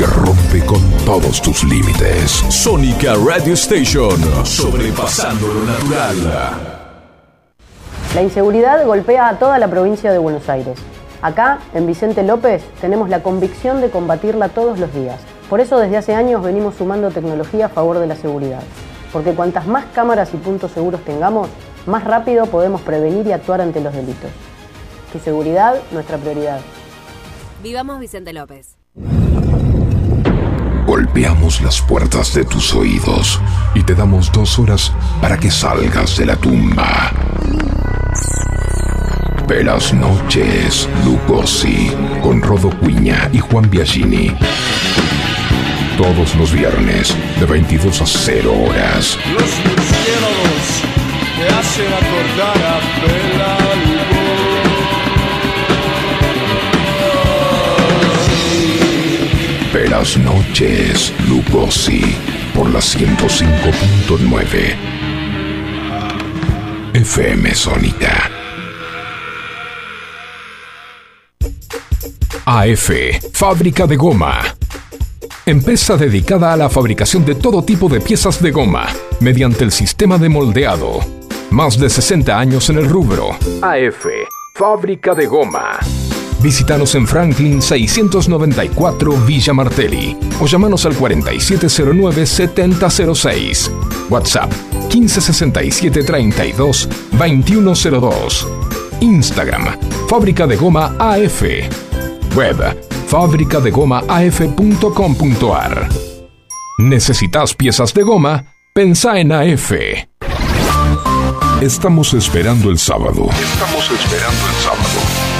que rompe con todos tus límites. Sónica Radio Station, sobrepasando lo natural. La inseguridad golpea a toda la provincia de Buenos Aires. Acá, en Vicente López, tenemos la convicción de combatirla todos los días. Por eso desde hace años venimos sumando tecnología a favor de la seguridad. Porque cuantas más cámaras y puntos seguros tengamos, más rápido podemos prevenir y actuar ante los delitos. Tu seguridad, nuestra prioridad. Vivamos Vicente López. Golpeamos las puertas de tus oídos y te damos dos horas para que salgas de la tumba. Velas noches, Lugosi, con Rodo Cuña y Juan Biagini. Todos los viernes, de 22 a 0 horas. Los murciélagos te hacen acordar a Bela Velas noches, Lugosi, por la 105.9. FM Sónica. AF, fábrica de goma. Empresa dedicada a la fabricación de todo tipo de piezas de goma, mediante el sistema de moldeado. Más de 60 años en el rubro. AF, fábrica de goma. Visítanos en Franklin 694 Villa Martelli o llamanos al 4709-7006. WhatsApp 1567 32 2102. Instagram, Fábrica de Goma AF. Web, fabricadegomaaf.com.ar. ¿Necesitas piezas de goma? Pensá en AF. Estamos esperando el sábado. Estamos esperando el sábado.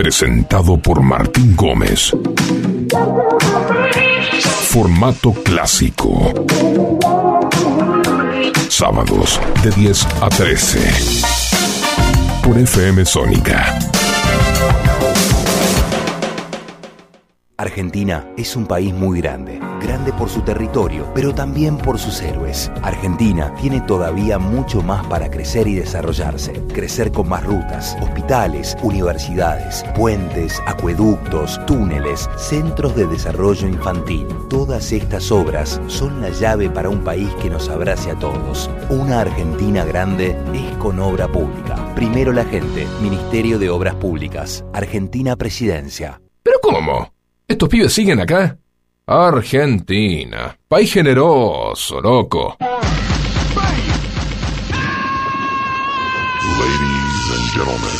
Presentado por Martín Gómez. Formato clásico. Sábados de 10 a 13. Por FM Sónica. Argentina es un país muy grande, grande por su territorio, pero también por sus héroes. Argentina tiene todavía mucho más para crecer y desarrollarse, crecer con más rutas, hospitales, universidades, puentes, acueductos, túneles, centros de desarrollo infantil. Todas estas obras son la llave para un país que nos abrace a todos. Una Argentina grande es con obra pública. Primero la gente, Ministerio de Obras Públicas, Argentina Presidencia. ¿Pero cómo? ¿Estos pibes siguen acá? Argentina. País generoso, loco. Ladies and gentlemen.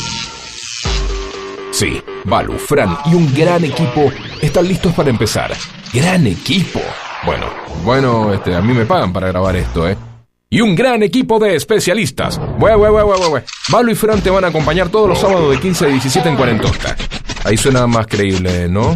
Sí, Balu, Fran y un gran equipo están listos para empezar. ¡Gran equipo! Bueno, bueno, este, a mí me pagan para grabar esto, ¿eh? Y un gran equipo de especialistas. Bue, bue, bue, bue, bue. Balu y Fran te van a acompañar todos los sábados de 15 a 17 en Cuarentosta. Ahí suena más creíble, ¿no?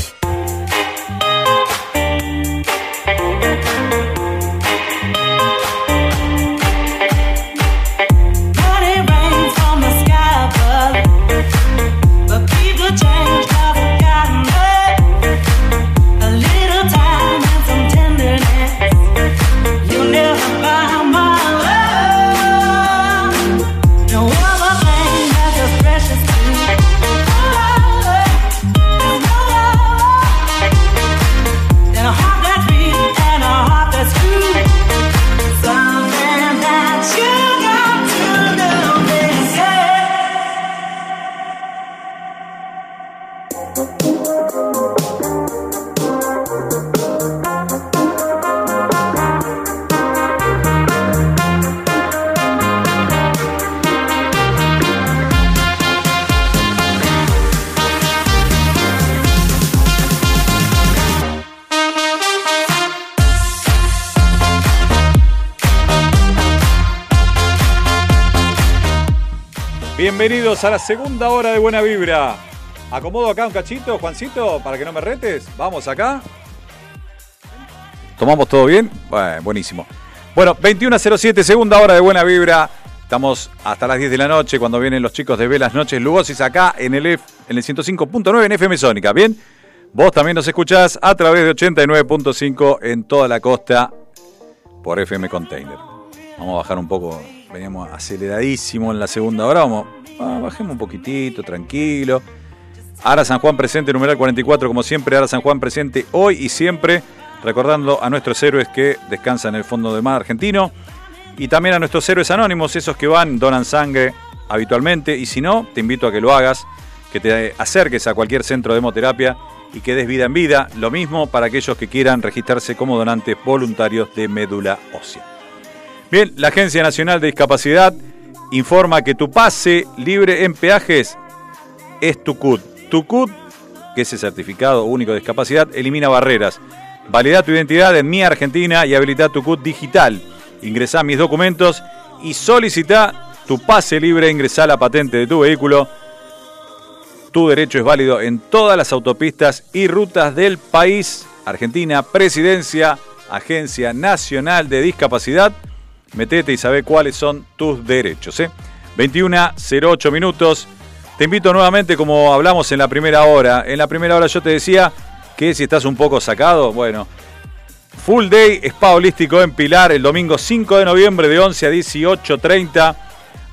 A la segunda hora de Buena Vibra. Acomodo acá un cachito, Juancito, para que no me retes. Vamos acá. ¿Tomamos todo bien? Bueno, buenísimo. Bueno, 21.07, segunda hora de Buena Vibra. Estamos hasta las 10 de la noche cuando vienen los chicos de Velas Noches Lugosis acá en el, en el 105.9 en FM Sónica. Bien, vos también nos escuchás a través de 89.5 en toda la costa por FM Container. Vamos a bajar un poco, veníamos aceleradísimo en la segunda hora. Vamos, bajemos un poquitito, tranquilo. Ara San Juan presente, numeral 44, como siempre, Ara San Juan presente hoy y siempre, recordando a nuestros héroes que descansan en el fondo del mar argentino y también a nuestros héroes anónimos, esos que van, donan sangre habitualmente y si no, te invito a que lo hagas, que te acerques a cualquier centro de hemoterapia y que des vida en vida, lo mismo para aquellos que quieran registrarse como donantes voluntarios de médula ósea. Bien, la Agencia Nacional de Discapacidad informa que tu pase libre en peajes es tu CUT. Tu CUT, que es el certificado único de discapacidad, elimina barreras. Valida tu identidad en Mi Argentina y habilita tu CUT digital. Ingresá mis documentos y solicita tu pase libre, ingresá la patente de tu vehículo. Tu derecho es válido en todas las autopistas y rutas del país. Argentina, Presidencia, Agencia Nacional de Discapacidad. Metete y sabe cuáles son tus derechos. ¿eh? 21.08 minutos. Te invito nuevamente, como hablamos en la primera hora. En la primera hora yo te decía que si estás un poco sacado, bueno, Full Day Spa Holístico en Pilar el domingo 5 de noviembre de 11 a 18.30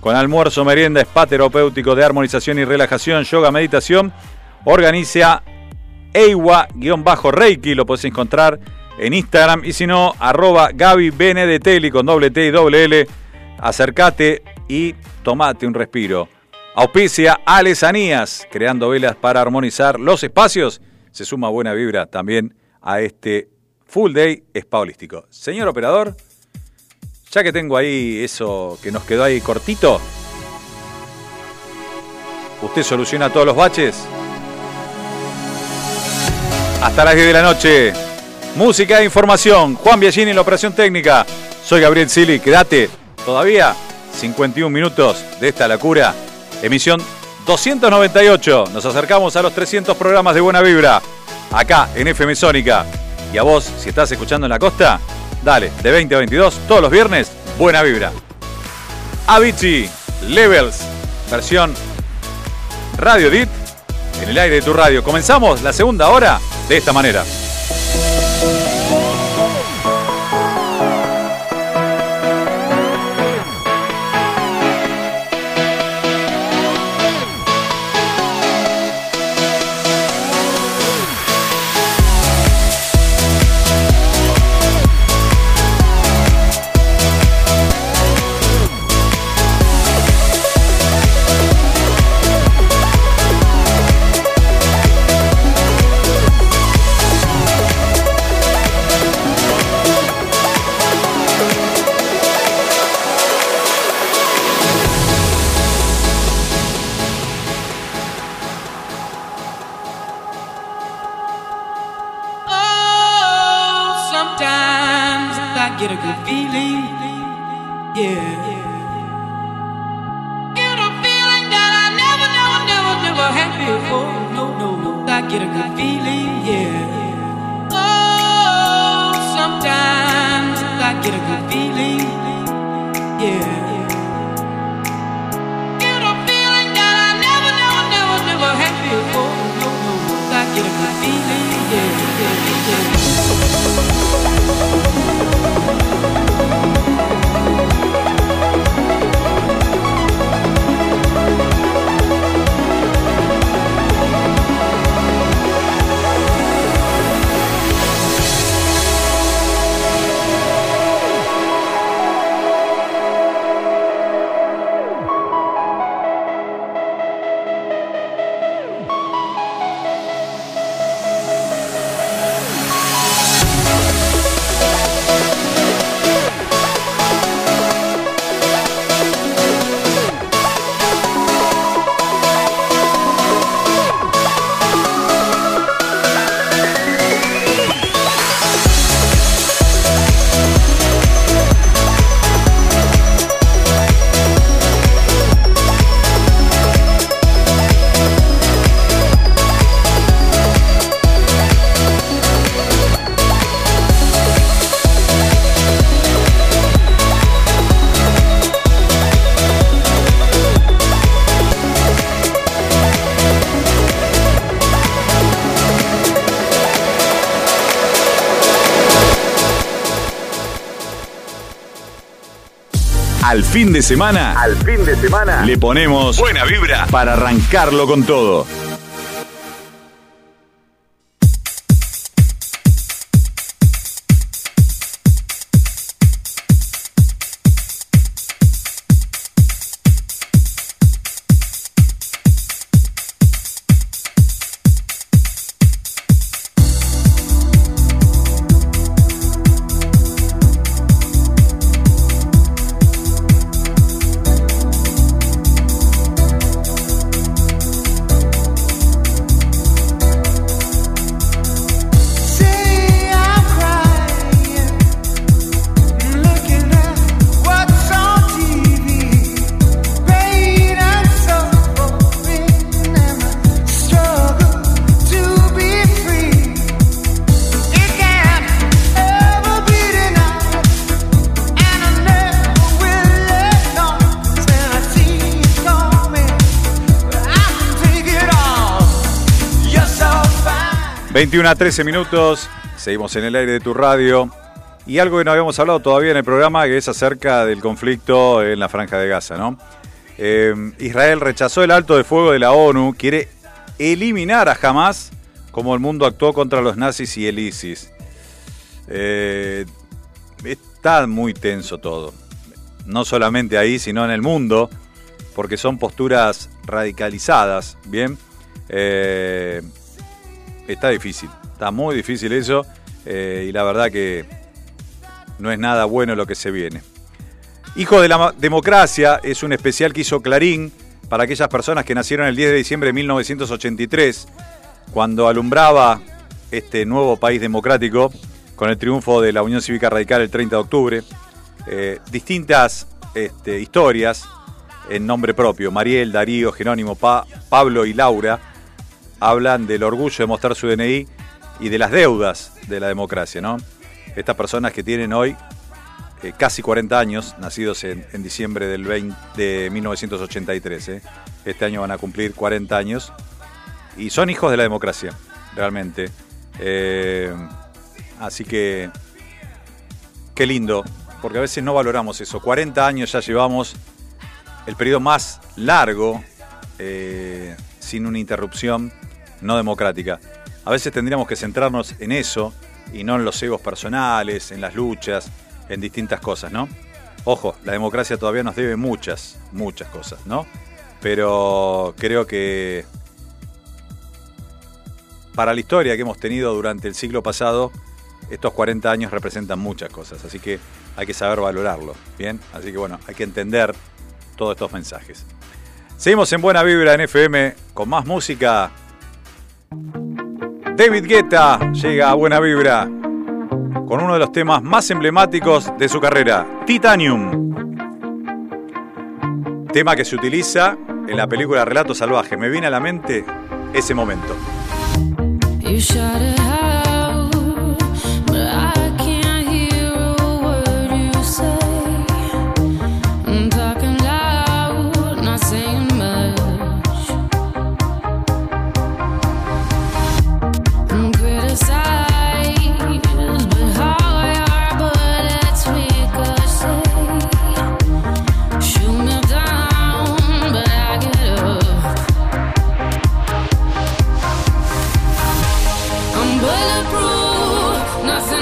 con almuerzo, merienda, spa terapéutico de armonización y relajación, yoga, meditación. Organiza Eiwa-Reiki, lo podés encontrar en Instagram y si no, arroba Gaby Benedetelli con doble T y doble L. Acércate y tomate un respiro. Auspicia Alesanías, creando velas para armonizar los espacios. Se suma buena vibra también a este Full Day Spa Holístico. Señor operador, ya que tengo ahí eso que nos quedó ahí cortito, ¿usted soluciona todos los baches? Hasta las 10 de la noche. Música e información. Juan Biagini en la operación técnica. Soy Gabriel Sili. Quédate todavía 51 minutos de esta locura. Emisión 298. Nos acercamos a los 300 programas de Buena Vibra. Acá en FM Sónica. Y a vos, si estás escuchando en la costa, dale, de 20 a 22, todos los viernes, Buena Vibra. Avicii, Levels, versión Radio Dit, en el aire de tu radio. Comenzamos la segunda hora de esta manera. Fin de semana, Al fin de semana. le ponemos buena vibra para arrancarlo con todo. 21 a 13 minutos, seguimos en el aire de tu radio. Y algo que no habíamos hablado todavía en el programa, que es acerca del conflicto en la franja de Gaza, ¿no? Eh, Israel rechazó el alto de fuego de la ONU, quiere eliminar a Hamas como el mundo actuó contra los nazis y el ISIS. Eh, está muy tenso todo. No solamente ahí, sino en el mundo, porque son posturas radicalizadas, ¿bien? Eh, está difícil, está muy difícil eso eh, y la verdad que no es nada bueno lo que se viene. Hijo de la Democracia es un especial que hizo Clarín para aquellas personas que nacieron el 10 de diciembre de 1983, cuando alumbraba este nuevo país democrático con el triunfo de la Unión Cívica Radical el 30 de octubre. Eh, distintas este, historias en nombre propio, Mariel, Darío, Jerónimo, Pa- Pablo y Laura, hablan del orgullo de mostrar su DNI y de las deudas de la democracia, ¿no? Estas personas que tienen hoy eh, casi 40 años, nacidos en, en diciembre del 20 de 1983, ¿eh? este año van a cumplir 40 años y son hijos de la democracia, realmente. Eh, así que qué lindo, porque a veces no valoramos eso. 40 años ya llevamos el periodo más largo sin una interrupción no democrática. A veces tendríamos que centrarnos en eso y no en los egos personales, en las luchas, en distintas cosas, ¿no? Ojo, la democracia todavía nos debe muchas, muchas cosas, ¿no? Pero creo que para la historia que hemos tenido durante el siglo pasado, estos 40 años representan muchas cosas, así que hay que saber valorarlo, ¿bien? Así que bueno, hay que entender todos estos mensajes. Seguimos en Buena Vibra en FM con más música. David Guetta llega a Buena Vibra con uno de los temas más emblemáticos de su carrera, Titanium. Tema que se utiliza en la película Relato Salvaje. Me viene a la mente ese momento.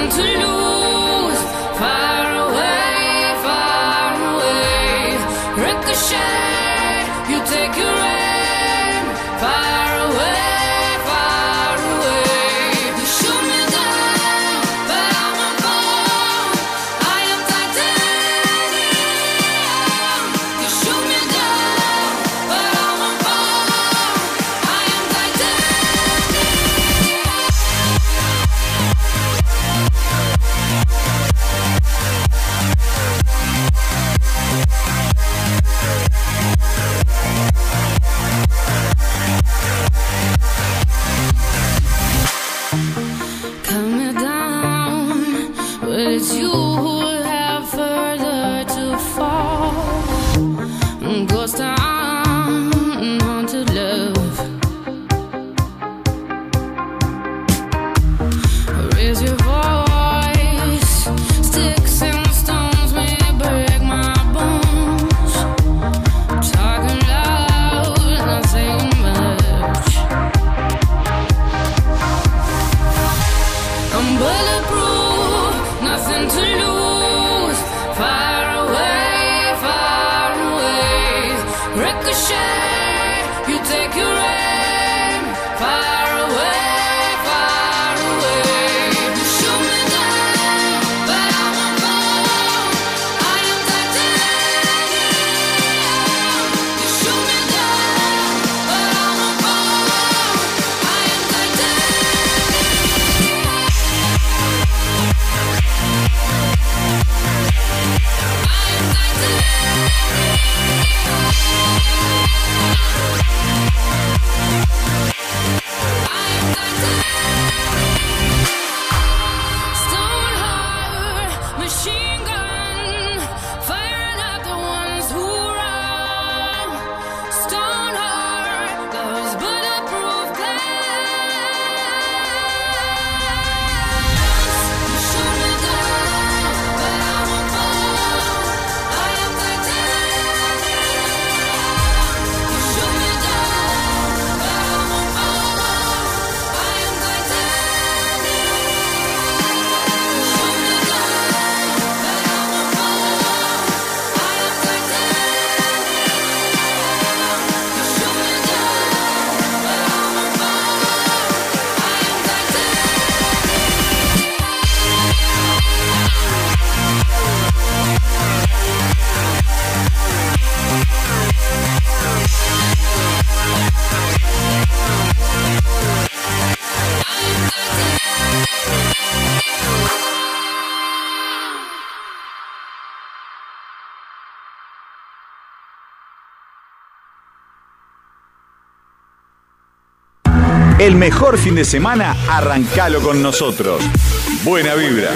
最流 Mejor fin de semana, arrancalo con nosotros. Buena vibra.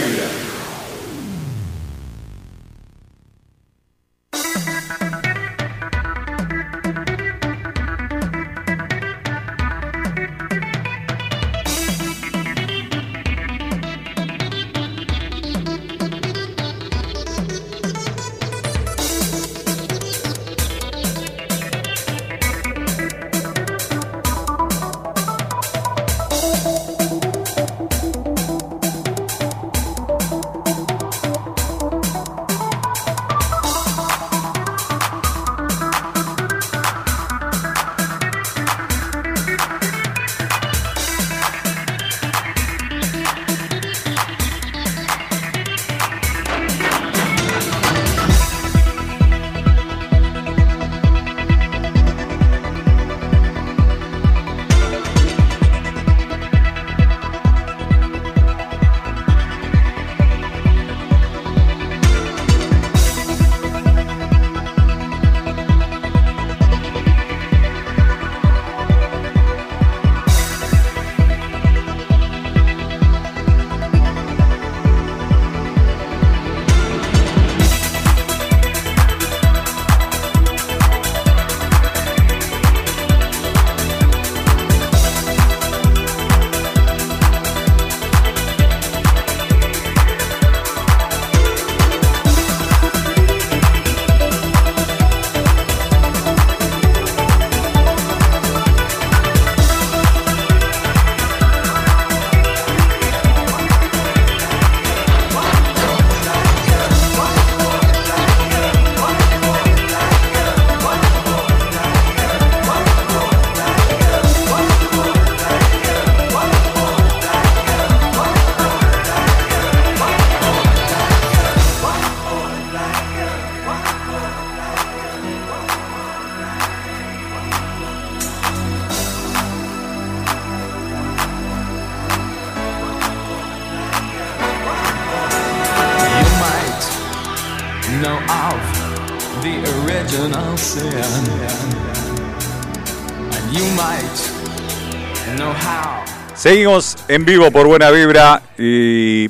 Seguimos en vivo por Buena Vibra y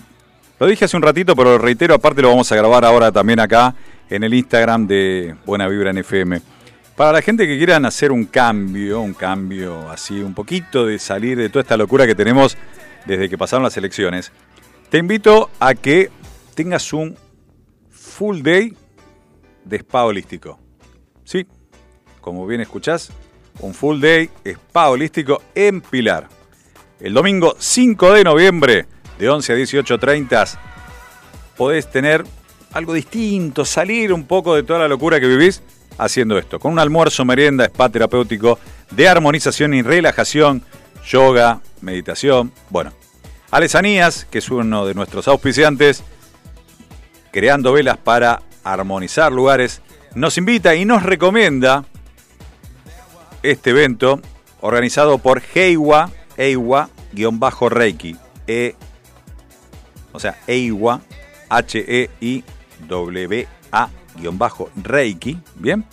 lo dije hace un ratito, pero lo reitero, aparte lo vamos a grabar ahora también acá en el Instagram de Buena Vibra en FM. Para la gente que quieran hacer un cambio, un cambio así, un poquito de salir de toda esta locura que tenemos desde que pasaron las elecciones, te invito a que tengas un full day de spa holístico. Sí, como bien escuchás, un full day spa holístico en Pilar. El domingo 5 de noviembre, de 11 a 18.30, podés tener algo distinto, salir un poco de toda la locura que vivís haciendo esto. Con un almuerzo, merienda, spa terapéutico de armonización y relajación, yoga, meditación. Bueno, Alesanías, que es uno de nuestros auspiciantes, creando velas para armonizar lugares, nos invita y nos recomienda este evento organizado por Heiwa, Eiwa-Reiki. E, o sea, Eiwa, H-E-I-W-A-Reiki. ¿Bien?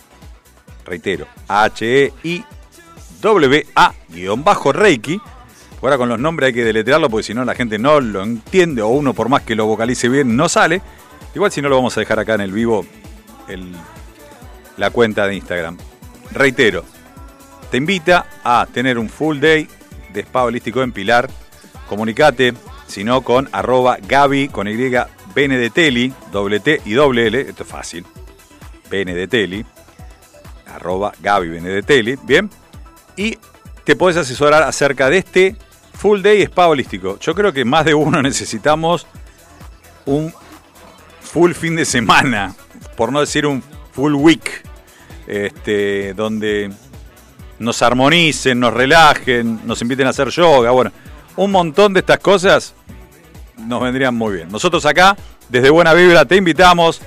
Reitero, H-E-I-W-A-Reiki. Ahora con los nombres hay que deletrearlo porque si no la gente no lo entiende o uno por más que lo vocalice bien no sale. Igual si no lo vamos a dejar acá en el vivo la cuenta de Instagram. Reitero, te invita a tener un full day de spa holístico en Pilar. Comunicate, si no, con arroba Gaby con Y Benedetelli, doble T y doble L. Esto es fácil. Benedetelli, arroba Gaby Benedetelli, ¿bien? Y te podés asesorar acerca de este full day spa holístico. Yo creo que más de uno [LAUGHS] necesitamos un full fin de semana, por no decir un full week, este, donde nos armonicen, nos relajen, nos inviten a hacer yoga, bueno, un montón de estas cosas nos vendrían muy bien. Nosotros acá, desde Buena Vibra, te invitamos,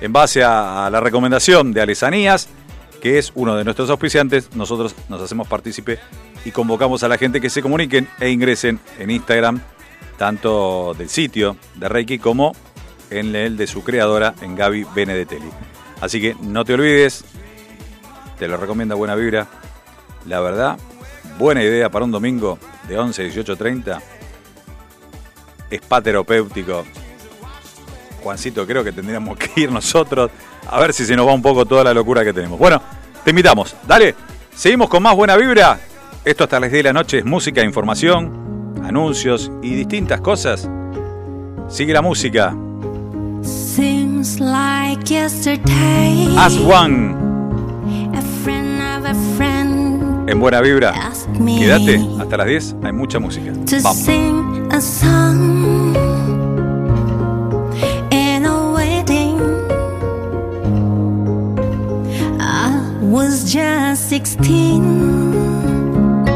en base a, la recomendación de Alesanías, que es uno de nuestros auspiciantes, nosotros nos hacemos partícipe y convocamos a la gente que se comuniquen e ingresen en Instagram, tanto del sitio de Reiki como en el de su creadora, en Gaby Benedetelli. Así que no te olvides, te lo recomienda Buena Vibra. La verdad, buena idea para un domingo de 11 a 18.30. Spa terapéutico. Juancito, creo que tendríamos que ir nosotros a ver si se nos va un poco toda la locura que tenemos. Bueno, te invitamos. Dale, seguimos con más buena vibra. Esto hasta las 10 de la noche es música, información, anuncios y distintas cosas. Sigue la música. Seems like yesterday. As One A friend of a friend en buena vibra. me Quédate hasta las 10, hay mucha música. to Vamos. sing a song in a wedding. I was just 16.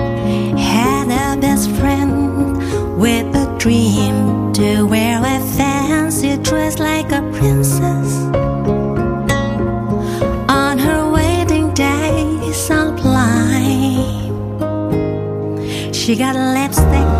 Had a best friend with a dream to wear a fancy dress like a princess. She got a lipstick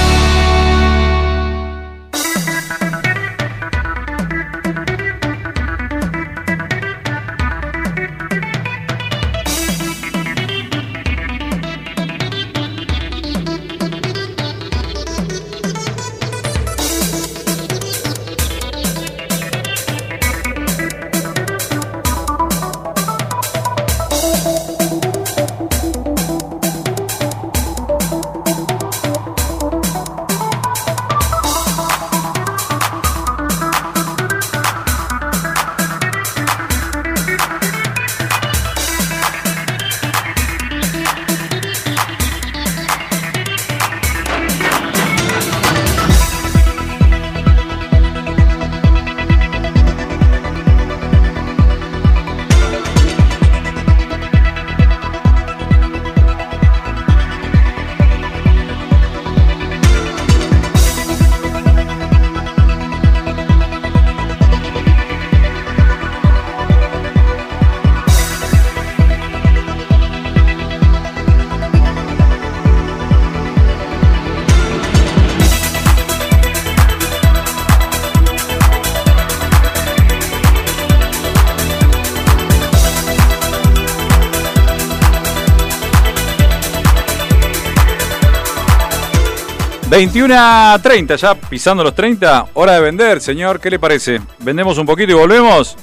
A 30, ya pisando los 30. Hora de vender, señor. ¿Qué le parece? ¿Vendemos un poquito y volvemos?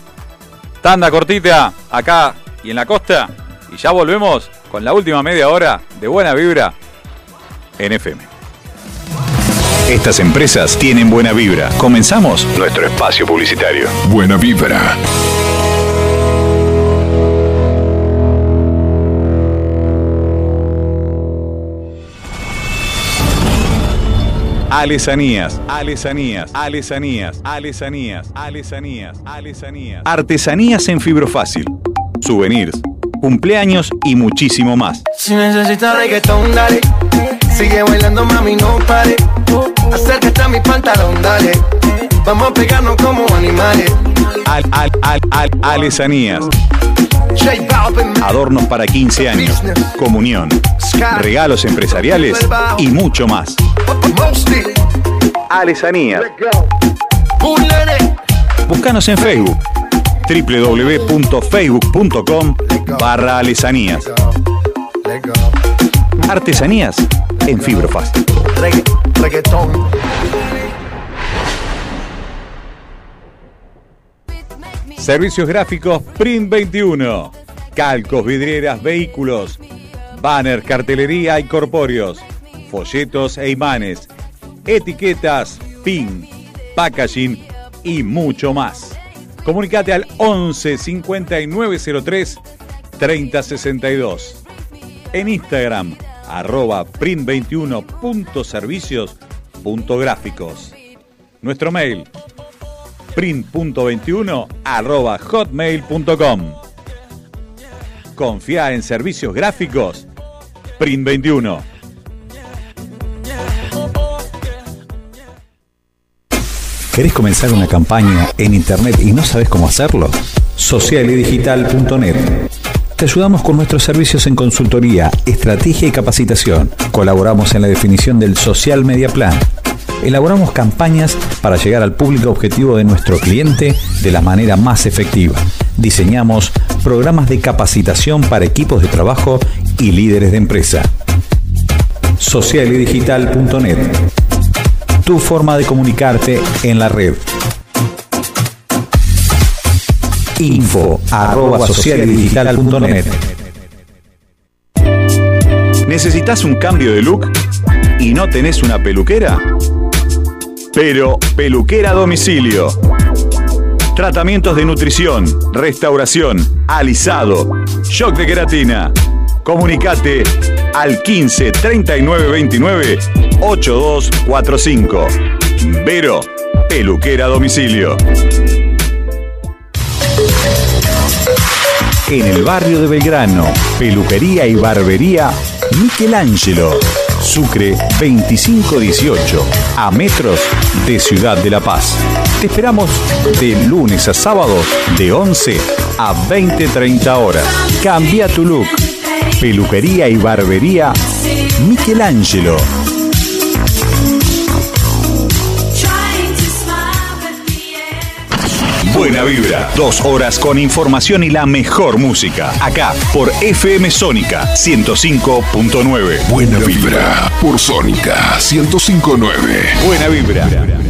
Tanda cortita acá y en la costa. Y ya volvemos con la última media hora de buena vibra en FM. Estas empresas tienen buena vibra. Comenzamos nuestro espacio publicitario. Buena vibra. Alesanías, alesanías, alesanías, alesanías, alesanías, alesanías. Artesanías en fibrofácil. Souvenirs, cumpleaños y muchísimo más. Si necesitas reggaetón, dale. Sigue bailando, mami, no pare. Acércate a mi pantalón, dale. Vamos a pegarnos como animales. Al, al, al, al, alesanías. Adornos para 15 años, comunión, regalos empresariales y mucho más. Alesanías. Búscanos en Facebook www.facebook.com barra alesanías. Artesanías en. Reggaetón. Servicios gráficos Print 21. Calcos, vidrieras, vehículos. Banner, cartelería y corpóreos folletos e imanes, etiquetas, pin, packaging y mucho más. Comunicate al 11 5903 3062. En Instagram, arroba print21.servicios.gráficos. Nuestro mail, print.21 arroba hotmail.com. Confía en servicios gráficos, print21. ¿Querés comenzar una campaña en internet y no sabes cómo hacerlo? Socialidigital.net. Te ayudamos con nuestros servicios en consultoría, estrategia y capacitación. Colaboramos en la definición del Social Media Plan. Elaboramos campañas para llegar al público objetivo de nuestro cliente de la manera más efectiva. Diseñamos programas de capacitación para equipos de trabajo y líderes de empresa. Socialidigital.net. Tu forma de comunicarte en la red. Info arroba socialidigital.net. ¿Necesitas un cambio de look y no tenés una peluquera? Pero peluquera a domicilio. Tratamientos de nutrición, restauración, alisado, shock de queratina. Comunicate al 15 39 29 8245. Vero, peluquera domicilio. En el barrio de Belgrano, peluquería y barbería Michelangelo. Sucre 2518, a metros de Ciudad de La Paz. Te esperamos de lunes a sábado de 11 a 20-30 horas. Cambia tu look. Peluquería y barbería Michelangelo. Buena vibra, dos horas con información y la mejor música. Acá por FM Sónica 105.9. Buena vibra por Sónica 1059. Buena vibra.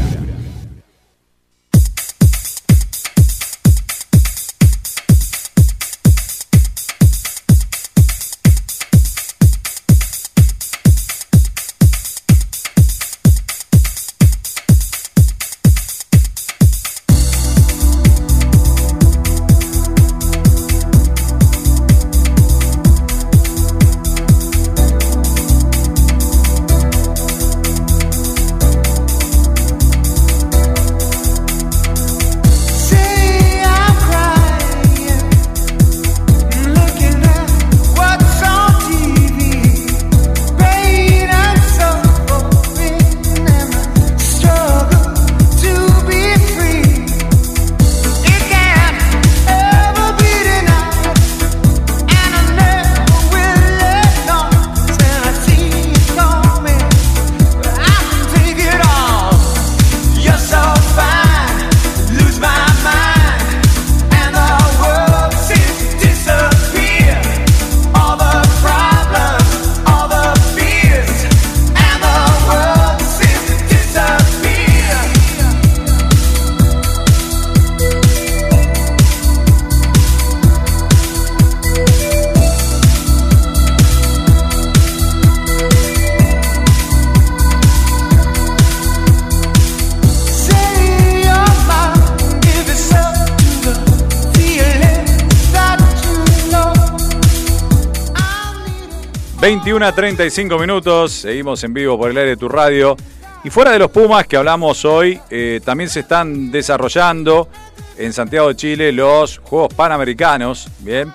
21 a 35 minutos, seguimos en vivo por el aire de tu radio. Y fuera de los Pumas que hablamos hoy, eh, también se están desarrollando en Santiago de Chile los Juegos Panamericanos. Bien,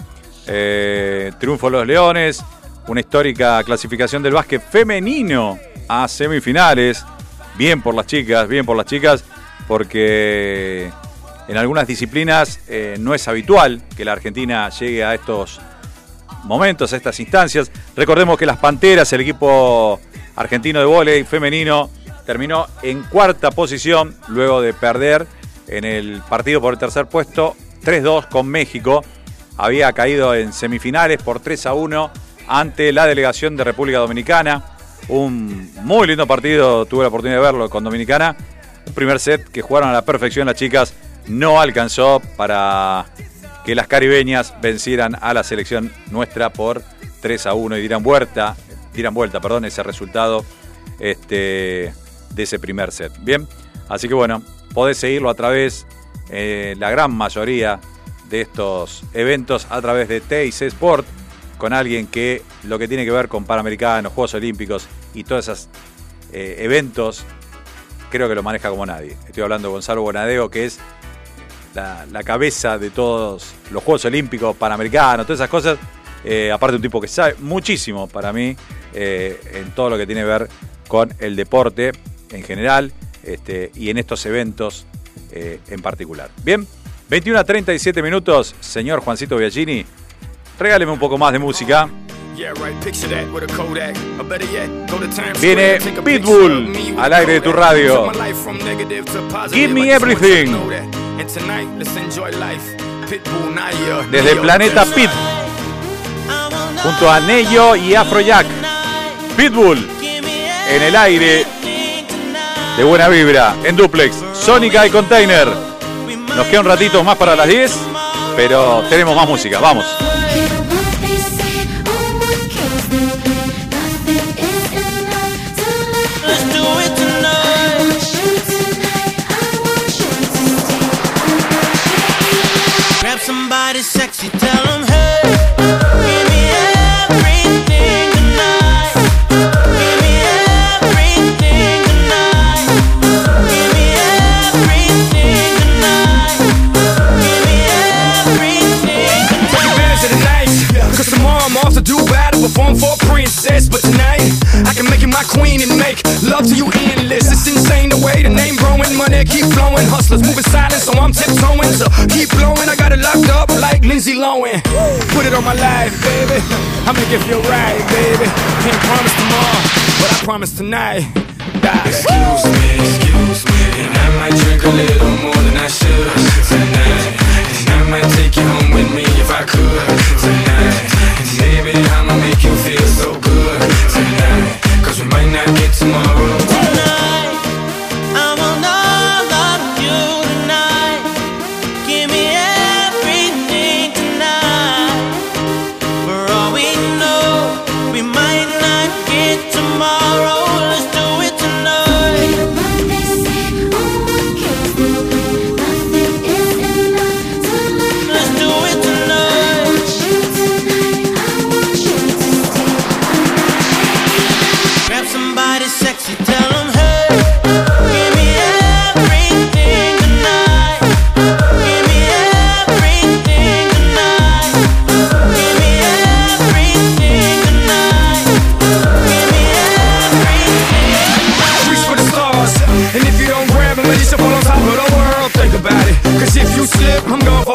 Eh, triunfo de los Leones, una histórica clasificación del básquet femenino a semifinales. Bien por las chicas, bien por las chicas, porque en algunas disciplinas eh, no es habitual que la Argentina llegue a estos momentos, a estas instancias. Recordemos que las Panteras, el equipo argentino de vóley femenino, terminó en cuarta posición luego de perder en el partido por el tercer puesto 3-2 con México. Había caído en semifinales por 3 a 1 ante la delegación de República Dominicana. Un muy lindo partido, tuve la oportunidad de verlo con Dominicana. Un primer set que jugaron a la perfección las chicas. No alcanzó para que las caribeñas vencieran a la selección nuestra por 3 a 1 y dieran vuelta, dieran vuelta, perdón, ese resultado este, de ese primer set. Bien, así que bueno, podés seguirlo a través, eh, la gran mayoría de estos eventos a través de TIC Sport, con alguien que lo que tiene que ver con Panamericanos, Juegos Olímpicos y todos esos eh, eventos, creo que lo maneja como nadie. Estoy hablando de Gonzalo Bonadeo, que es la, cabeza de todos los Juegos Olímpicos, Panamericanos, todas esas cosas. Eh, aparte un tipo que sabe muchísimo para mí eh, en todo lo que tiene que ver con el deporte en general este, y en estos eventos eh, en particular. Bien, 21 a 37 minutos, señor Juancito Biagini, regáleme un poco más de música. Viene Pitbull al aire de tu radio. Give me everything. Desde planeta Pit. Junto a Nello y Afrojack. Pitbull en el aire de buena vibra en duplex. Sónica y Container. Nos queda un ratito más para las 10, pero tenemos más música. Vamos. sexy, tell them, hey. perform for a princess, but tonight I can make you my queen and make love to you keep flowing. Hustlers moving silent, so I'm tiptoeing. So keep blowing, I got it locked up like Lindsay Lohan. Put it on my life, baby. I make it feel right, baby. Can't promise tomorrow, but I promise tonight. Excuse me, excuse me, and I might drink a little more than I should tonight. And I might take you home with me if I could tonight. And baby, I'ma make you feel so good tonight. Cause we might not get tomorrow.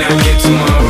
now get tomorrow.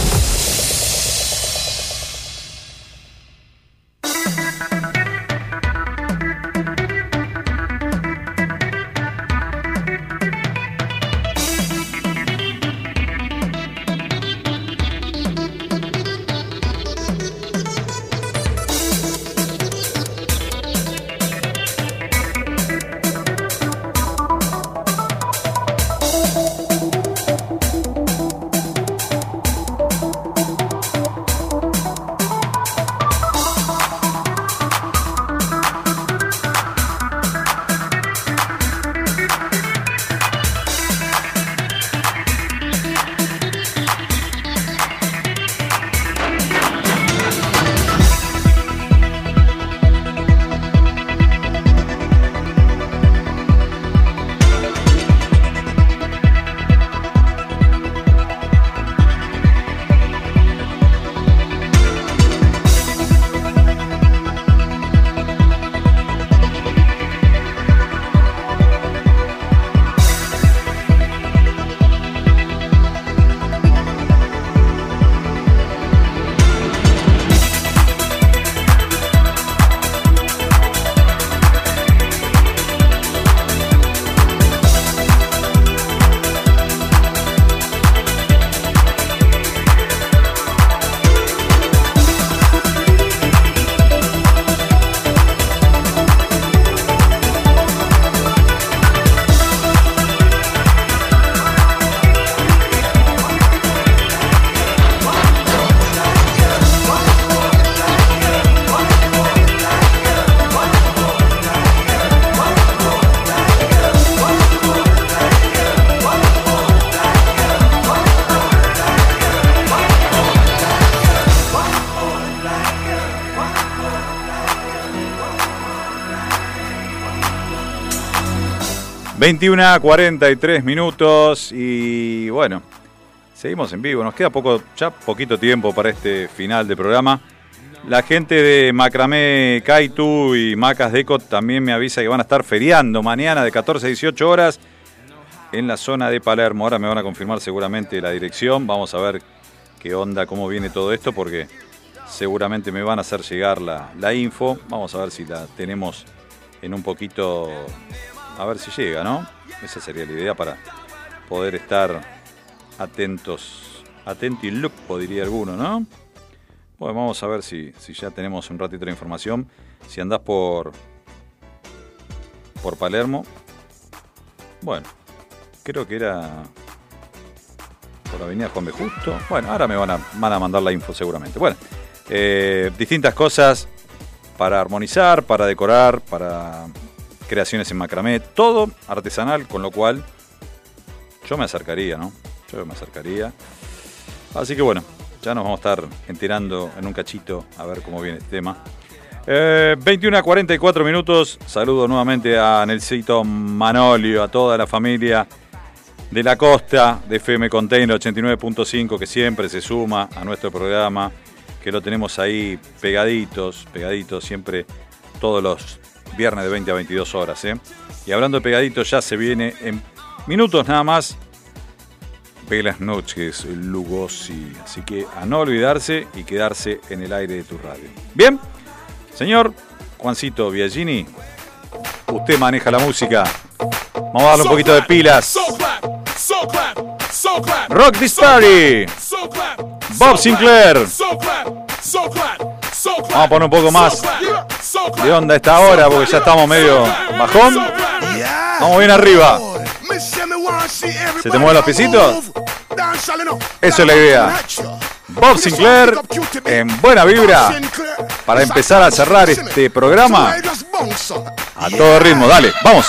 21 a 43 minutos y bueno, seguimos en vivo. Nos queda poco, ya poquito tiempo para este final de programa. La gente de Macramé Kaitu y Macas Deco también me avisa que van a estar feriando mañana de 14 a 18 horas en la zona de Palermo. Ahora me van a confirmar seguramente la dirección. Vamos a ver qué onda, cómo viene todo esto, porque seguramente me van a hacer llegar la, la info. Vamos a ver si la tenemos en un poquito, a ver si llega, ¿no? Esa sería la idea para poder estar atentos, atenti look, diría alguno, ¿no? Bueno, vamos a ver si, si ya tenemos un ratito de información. Si andás por, por Palermo, bueno, creo que era por Avenida Juan B. Justo. Bueno, ahora me van a, van a mandar la info seguramente. Bueno, eh, distintas cosas para armonizar, para decorar, para creaciones en macramé, todo artesanal, con lo cual yo me acercaría, ¿no? Yo me acercaría. Así que bueno, ya nos vamos a estar enterando en un cachito a ver cómo viene este tema. Eh, 21 a 44 minutos. Saludo nuevamente a Nelsito Manolio, a toda la familia de la costa de FM Container 89.5 que siempre se suma a nuestro programa, que lo tenemos ahí pegaditos, pegaditos siempre todos los viernes de 20 a 22 horas. ¿eh? Y hablando de pegaditos, ya se viene en minutos nada más. Velas noches, Lugosi. Así que a no olvidarse y quedarse en el aire de tu radio. Bien, señor Juancito Biagini, usted maneja la música. Vamos a darle un poquito de pilas. Rock This Party. Bob Sinclair. Vamos a poner un poco más de onda esta hora porque ya estamos medio bajón. Vamos bien arriba. ¿Se te mueven los pisitos? Eso es la idea. Bob Sinclair en buena vibra para empezar a cerrar este programa a todo ritmo. Dale, vamos.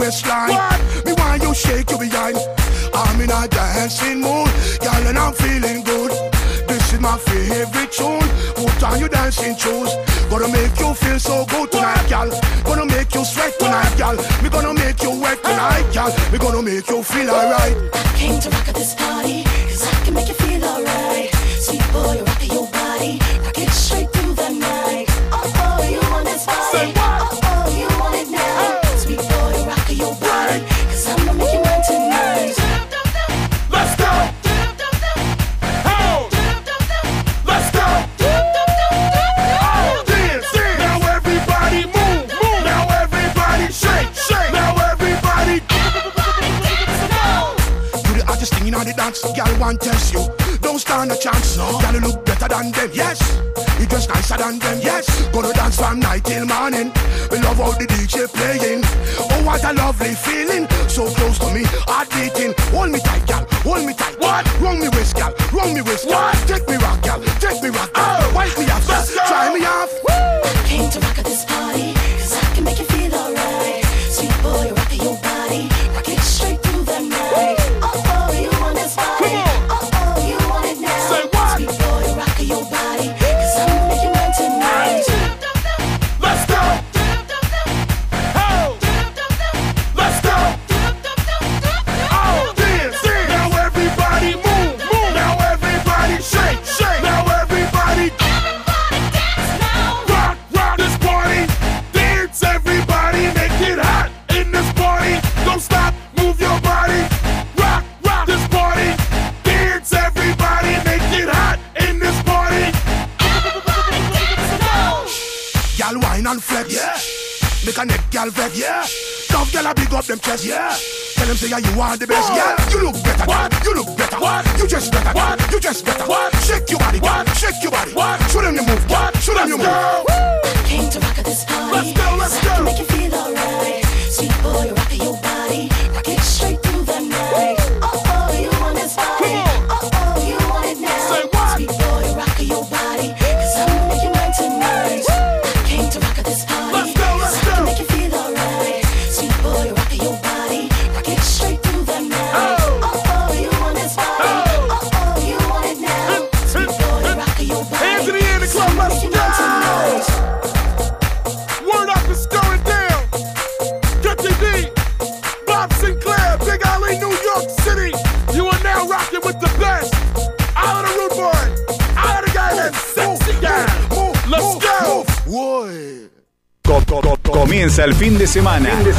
Waistline. Me want you shake your behind. I'm in a dancing mood, girl, and I'm feeling good. This is my favorite tune. Put on your dancing shoes. Gonna make you feel so good tonight, girl. Gonna make you sweat tonight, girl. Me gonna make you wet tonight, girl. Me gonna make you feel alright. Came to rock at this party, girl want test you. Don't stand a chance, no. Girl you look better than them, yes. You dress nicer than them, yes. Gonna dance from night till morning. We love how the DJ playing. Oh what a lovely feeling, so close to me, heart beating. Hold me tight, girl, hold me tight. What? Wrong me waist, girl, wrong me waist, girl. Take me rock, girl, take me rock, wine and flex. Yeah. Make a neck girl vex. Yeah. Tough girl a big up them chest. Yeah. Tell them say yeah, you are the best. Yeah, you look better. What? You look better. What? You just better. What? You just better. What? Shake your body. What? Shake your body. What? Show them you move. What? Show them you move. Came to rock at this party. Let's go, let's I can go.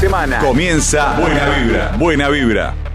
Semana. Comienza Buena Vibra. Buena Vibra.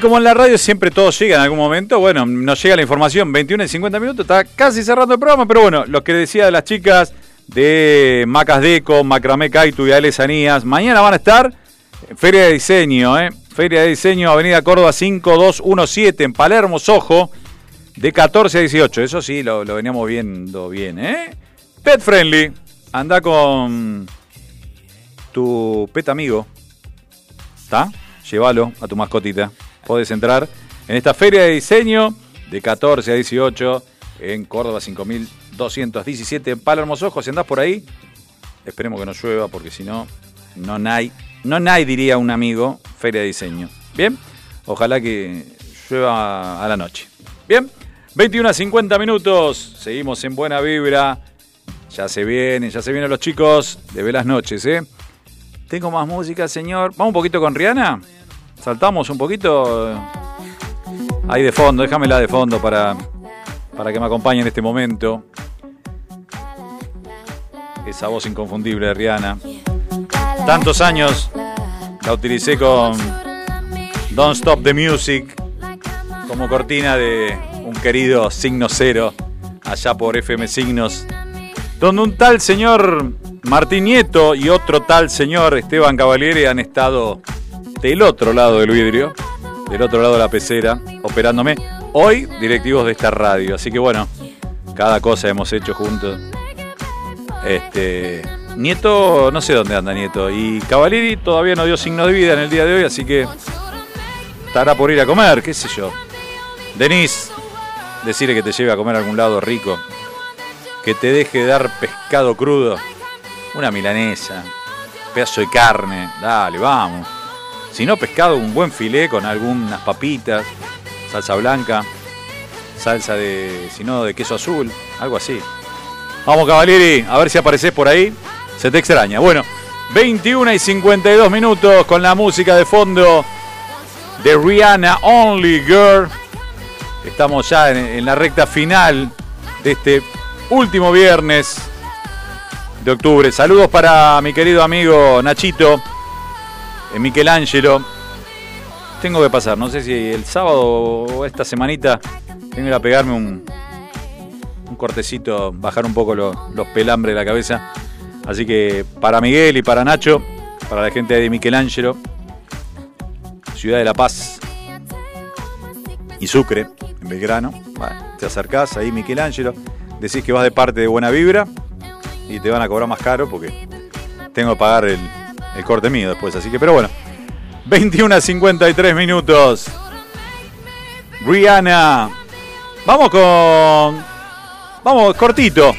Como en la radio siempre todo llega en algún momento, bueno, nos llega la información, 21 y 50 minutos, está casi cerrando el programa, pero bueno, lo que decía de las chicas de Macas Deco, Macramé Kaitu y Ale Sanías, mañana van a estar en Feria de Diseño, ¿eh? Feria de Diseño, Avenida Córdoba 5217, en Palermo, Sojo, de 14 a 18, eso sí, lo, lo veníamos viendo bien, ¿eh? Pet Friendly, anda con tu pet amigo, ¿está? Llévalo a tu mascotita. Podés entrar en esta feria de diseño de 14 a 18 en Córdoba 5217 en Palermo Ojos. Si andás por ahí, esperemos que no llueva porque si no, no hay, no hay, diría un amigo, feria de diseño. Bien, ojalá que llueva a la noche. Bien, 21 a 50 minutos, seguimos en buena vibra. Ya se vienen, ya se vienen los chicos de Velas Noches, ¿eh? Tengo más música, señor. Vamos un poquito con Rihanna. Saltamos un poquito. Ahí de fondo, déjamela de fondo para, para que me acompañe en este momento. Esa voz inconfundible de Rihanna. Tantos años la utilicé con Don't Stop the Music como cortina de un querido signo cero allá por FM Signos, donde un tal señor Martín Nieto y otro tal señor Esteban Cavaliere han estado del otro lado del vidrio, del otro lado de la pecera, operándome. Hoy, directivos de esta radio. Así que bueno, cada cosa hemos hecho juntos. Este. Nieto, no sé dónde anda Nieto. Y Cavalieri todavía no dio signo de vida en el día de hoy, así que estará por ir a comer, qué sé yo. Denise, decirle que te lleve a comer a algún lado rico. Que te deje dar pescado crudo. Una milanesa. Pedazo de carne. Dale, vamos. Si no pescado, un buen filé con algunas papitas, salsa blanca, salsa de, si no, de queso azul, algo así. Vamos, Cavalieri, a ver si apareces por ahí. Se te extraña. Bueno, 21 y 52 minutos con la música de fondo de Rihanna Only Girl. Estamos ya en, en la recta final de este último viernes de octubre. Saludos para mi querido amigo Nachito, Michelangelo. Tengo que pasar, no sé si el sábado o esta semanita tengo que ir a pegarme un, un cortecito, bajar un poco lo- los pelambres de la cabeza. Así que para Miguel y para Nacho, para la gente de Michelangelo, Ciudad de La Paz y Sucre, en Belgrano, te acercás ahí Michelangelo, decís que vas de parte de Buena Vibra y te van a cobrar más caro porque tengo que pagar el, el corte mío después. Así que, pero bueno, 21 a 53 minutos. Rihanna. Vamos con. Vamos cortito.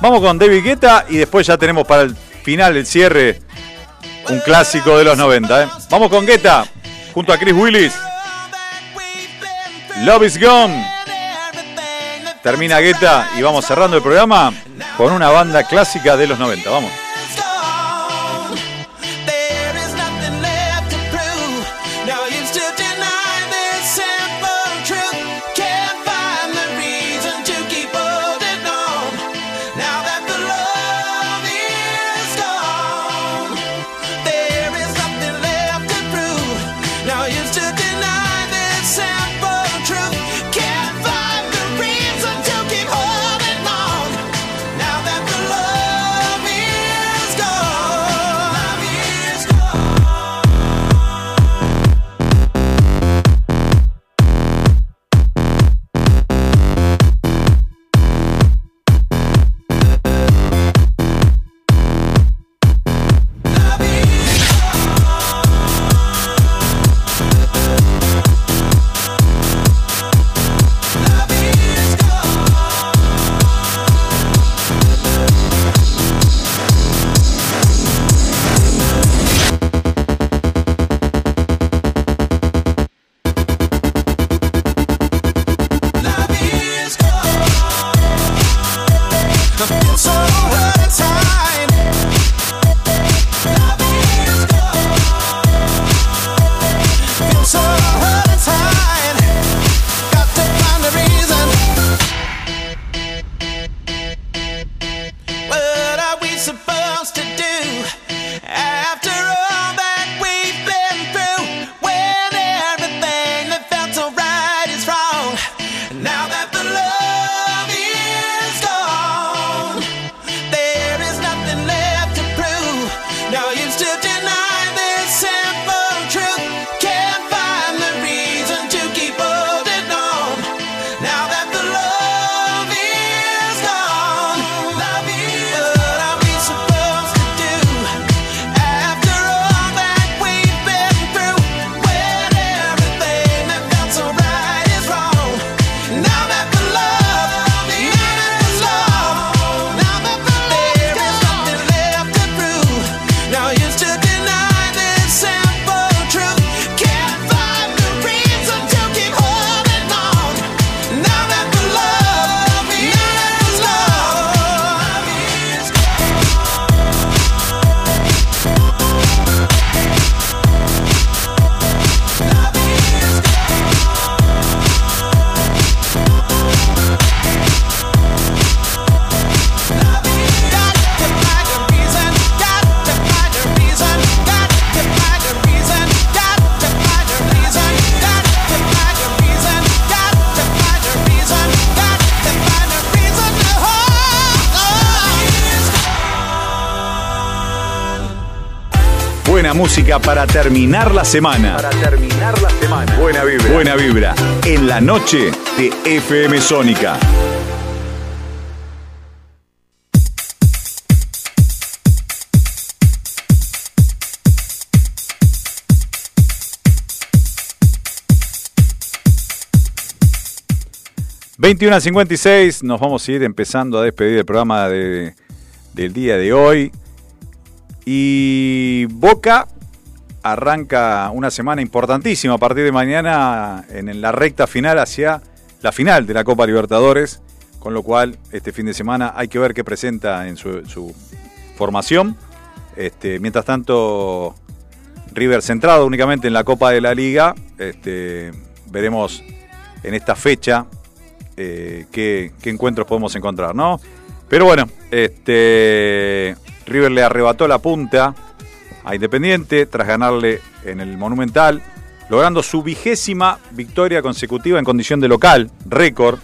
Vamos con David Guetta y después ya tenemos para el final, el cierre, un clásico de los 90. ¿eh? Vamos con Guetta junto a Chris Willis. Love is Gone. Termina Guetta y vamos cerrando el programa. con una banda clásica de los 90. Vamos. Música para terminar la semana. Para terminar la semana. Buena vibra. Buena vibra. En la noche de FM Sónica. ...21 a 56... ...nos vamos a ir empezando a despedir el programa de- del día de hoy... Y Boca arranca una semana importantísima a partir de mañana en la recta final hacia la final de la Copa Libertadores, con lo cual este fin de semana hay que ver qué presenta en su, formación. Este, mientras tanto, River centrado únicamente en la Copa de la Liga, este, veremos en esta fecha eh, qué, qué encuentros podemos encontrar, ¿no? Pero bueno, este, River le arrebató la punta a Independiente tras ganarle en el Monumental, logrando su vigésima victoria consecutiva en condición de local, récord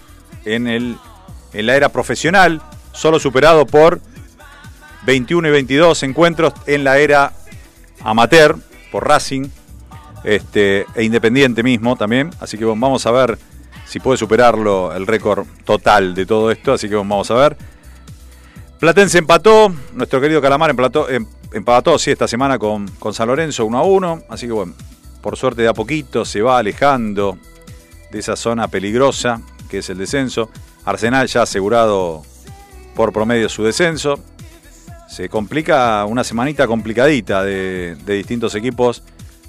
en, el, en la era profesional, solo superado por 21 y 22 encuentros en la era amateur por Racing este, e Independiente mismo también. Así que vamos a ver si puede superarlo el récord total de todo esto. Así que vamos a ver. Platense empató, nuestro querido Calamar empató, em- empató sí, esta semana con, con San Lorenzo 1 a 1. Así que bueno, por suerte de a poquito se va alejando de esa zona peligrosa que es el descenso. Arsenal ya ha asegurado por promedio su descenso. Se complica una semanita complicadita de, distintos equipos.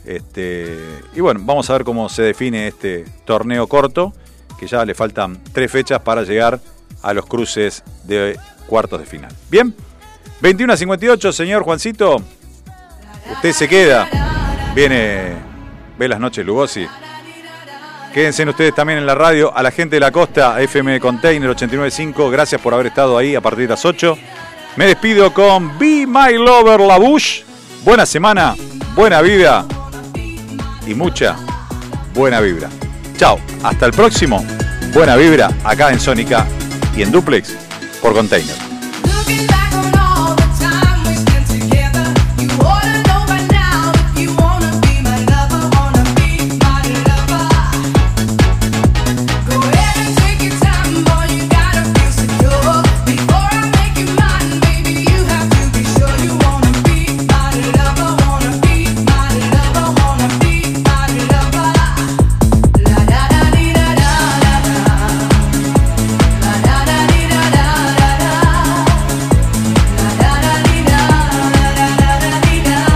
Este, y bueno, vamos a ver cómo se define este torneo corto, que ya le faltan tres fechas para llegar a los cruces de cuartos de final. Bien, 21 a 58, señor Juancito. Usted se queda. Viene, ve las noches Lugosi. Quédense ustedes también en la radio. A la gente de la costa, FM Container 895, gracias por haber estado ahí a partir de las 8. Me despido con Be My Lover La Bush. Buena semana, buena vida y mucha buena vibra. Chao, hasta el próximo. Buena vibra acá en Sónica y en Duplex por Container.